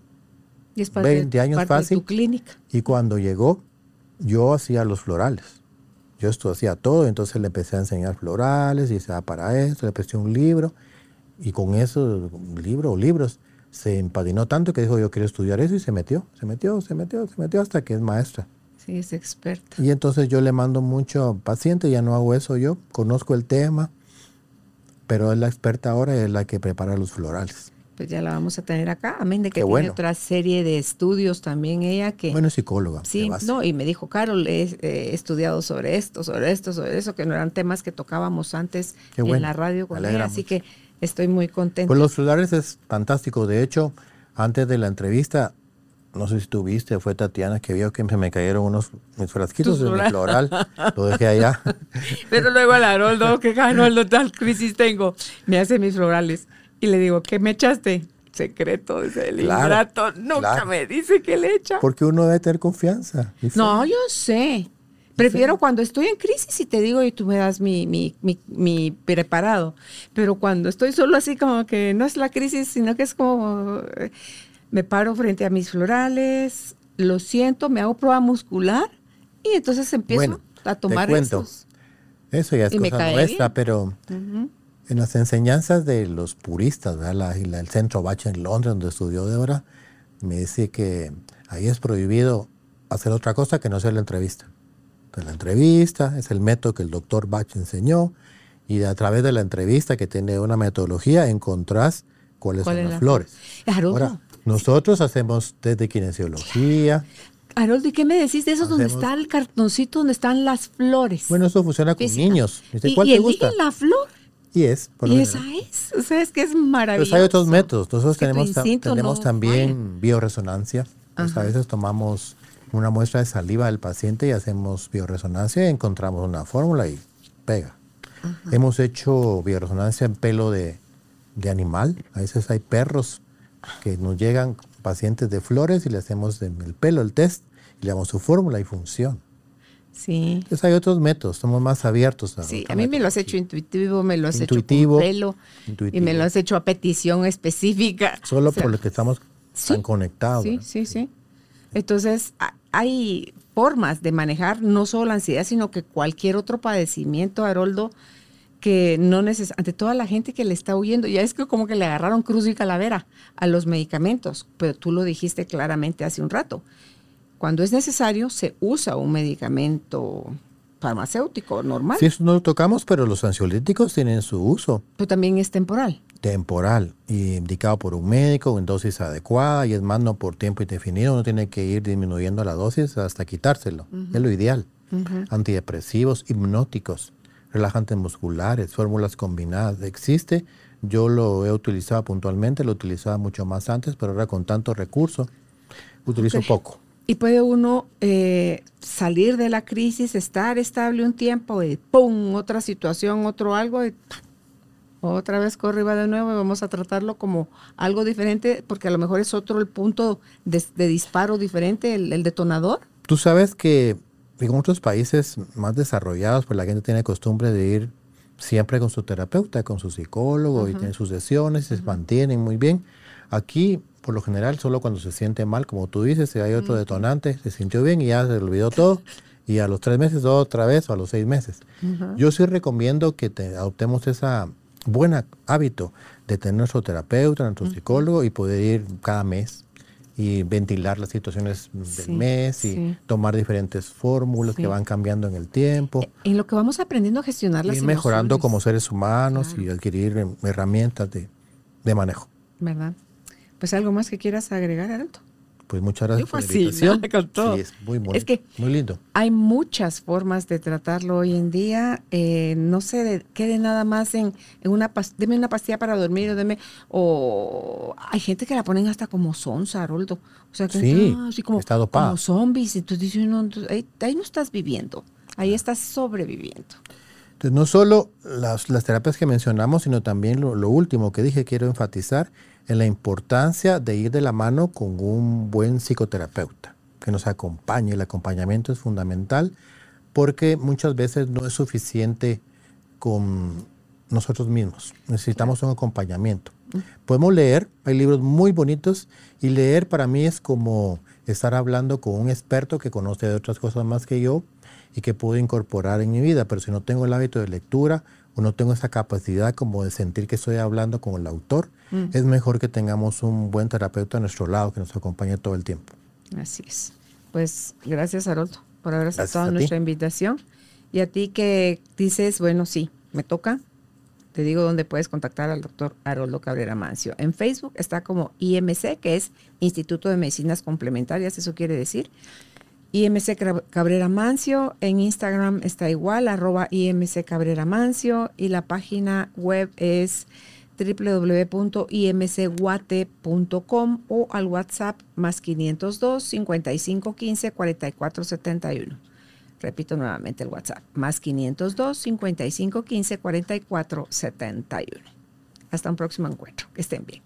Y es parte,
20 años
parte
fácil.
de tu clínica.
y cuando llegó, yo hacía los florales. Yo esto hacía todo, entonces le empecé a enseñar florales y "Ah, para esto, le presté un libro. Y con eso, libro o libros, se empadinó tanto que dijo, yo quiero estudiar eso y se metió, se metió, se metió, se metió hasta que es maestra.
Sí, es experta.
Y entonces yo le mando mucho paciente, ya no hago eso yo, conozco el tema, pero es la experta ahora y es la que prepara los florales.
Pues ya la vamos a tener acá. Amén de que
Qué
tiene
bueno.
otra serie de estudios también ella que...
Bueno, es psicóloga.
Sí, no, y me dijo, Carol, he, he estudiado sobre esto, sobre esto, sobre eso, que no eran temas que tocábamos antes en la radio
me
con
alegra
ella, así que estoy muy contenta.
Pues los florales es fantástico. De hecho, antes de la entrevista, no sé si tuviste, fue Tatiana que vio que se me cayeron unos mis frasquitos de mi floral. Lo dejé allá.
Pero luego el Haroldo, que Haroldo tal crisis tengo, me hace mis florales. Y le digo, ¿qué me echaste? Secreto, dice el
Claro,
ingrato. Nunca
claro.
me dice qué le echa.
Porque uno debe tener confianza.
No, yo sé. Prefiero cuando estoy en crisis y te digo y tú me das mi, mi, mi, mi preparado. Pero cuando estoy solo así como que no es la crisis, sino que es como eh, me paro frente a mis florales, lo siento, me hago prueba muscular y entonces empiezo
Bueno,
a
te
tomar
cuento.
esos.
Eso ya es
Y
cosa nuestra, pero. En las enseñanzas de los puristas, el centro Bach en Londres, donde estudió Débora, me dice que ahí es prohibido hacer otra cosa que no hacer la entrevista. Entonces, la entrevista es el método que el doctor Bach enseñó y a través de la entrevista que tiene una metodología encontrás cuáles son las flores. Ahora, nosotros hacemos desde kinesiología.
Harold, ¿y qué me decís de eso donde está el cartoncito donde están las flores?
Bueno, eso funciona con niños.
¿Y, ¿Cuál te gusta? la flor?
Y es.
y esa es. O sea, es que es maravilloso.
Pues hay otros métodos. Nosotros tenemos, tenemos también bioresonancia. Pues a veces tomamos una muestra de saliva del paciente y hacemos bioresonancia y encontramos una fórmula y pega. Hemos hecho bioresonancia en pelo de, de animal. A veces hay perros que nos llegan pacientes de flores y le hacemos el pelo el test y le damos su fórmula y funciona.
Sí.
Entonces hay otros métodos, estamos más abiertos.
A sí, a mí me lo has hecho intuitivo, me lo has hecho con pelo y me lo has hecho a petición específica.
Solo por lo que estamos tan conectados.
Sí, sí, sí. Entonces hay formas de manejar no solo la ansiedad, sino que cualquier otro padecimiento, Haroldo, que no necesita, ante toda la gente que le está huyendo, ya es que como que le agarraron cruz y calavera a los medicamentos, pero tú lo dijiste claramente hace un rato. Cuando es necesario, se usa un medicamento farmacéutico normal.
Sí, eso no lo tocamos, pero los ansiolíticos tienen su uso.
Pero también es temporal.
Temporal, y indicado por un médico en dosis adecuada, y es más, no por tiempo indefinido, uno tiene que ir disminuyendo la dosis hasta quitárselo. Es lo ideal. Antidepresivos, hipnóticos relajantes musculares, fórmulas combinadas. Existe, yo lo he utilizado puntualmente, lo utilizaba mucho más antes, pero ahora con tanto recurso, utilizo poco.
Y puede uno eh, salir de la crisis, estar estable un tiempo y ¡pum! Otra situación, otro algo, y otra vez corre y va de nuevo y vamos a tratarlo como algo diferente, porque a lo mejor es otro el punto de, disparo diferente, el detonador.
Tú sabes que en otros países más desarrollados, pues la gente tiene costumbre de ir siempre con su terapeuta, con su psicólogo, y tiene sus sesiones, se mantienen muy bien. Aquí, por lo general, solo cuando se siente mal, como tú dices, si hay otro detonante, se sintió bien y ya se olvidó todo, y a los tres meses otra vez o a los seis meses. Yo sí recomiendo que te adoptemos ese buen hábito de tener nuestro terapeuta, nuestro psicólogo y poder ir cada mes y ventilar las situaciones del mes y tomar diferentes fórmulas que van cambiando en el tiempo. E,
en lo que vamos aprendiendo a gestionar las
y mejorando como seres humanos y adquirir herramientas de, de, manejo.
¿Verdad? Pues algo más que quieras agregar, Alto.
Pues muchas gracias por la invitación.
Sí,
es muy, muy, es que muy lindo.
Hay muchas formas de tratarlo hoy en día. Eh, no se quede nada más en, en una deme una pastilla para dormir o deme o hay gente que la ponen hasta como sonsa, Haroldo. O sea, que
sí, así como, como
zombies. Entonces dices, no, ahí, ahí, no estás viviendo, ahí estás sobreviviendo.
Entonces, no solo las, las terapias que mencionamos, sino también lo, lo último que dije, quiero enfatizar, en la importancia de ir de la mano con un buen psicoterapeuta que nos acompañe. El acompañamiento es fundamental porque muchas veces no es suficiente con nosotros mismos. Necesitamos un acompañamiento. Podemos leer, hay libros muy bonitos y leer para mí es como estar hablando con un experto que conoce de otras cosas más que yo y que puedo incorporar en mi vida, pero si no tengo el hábito de lectura o no tengo esa capacidad como de sentir que estoy hablando con el autor, mm. es mejor que tengamos un buen terapeuta a nuestro lado que nos acompañe todo el tiempo.
Así es. Pues gracias, Haroldo, por haber aceptado nuestra invitación. Y a ti que dices, bueno, sí, me toca, te digo dónde puedes contactar al doctor Haroldo Cabrera Mancio. En Facebook está como IMC, que es Instituto de Medicinas Complementarias, eso quiere decir. IMC Cabrera Mancio. En Instagram está igual, arroba IMC Cabrera Mancio. Y la página web es www.imcguate.com o al WhatsApp más 502 5515 4471. Repito nuevamente el WhatsApp, más 502 5515 4471. Hasta un próximo encuentro. Que estén bien.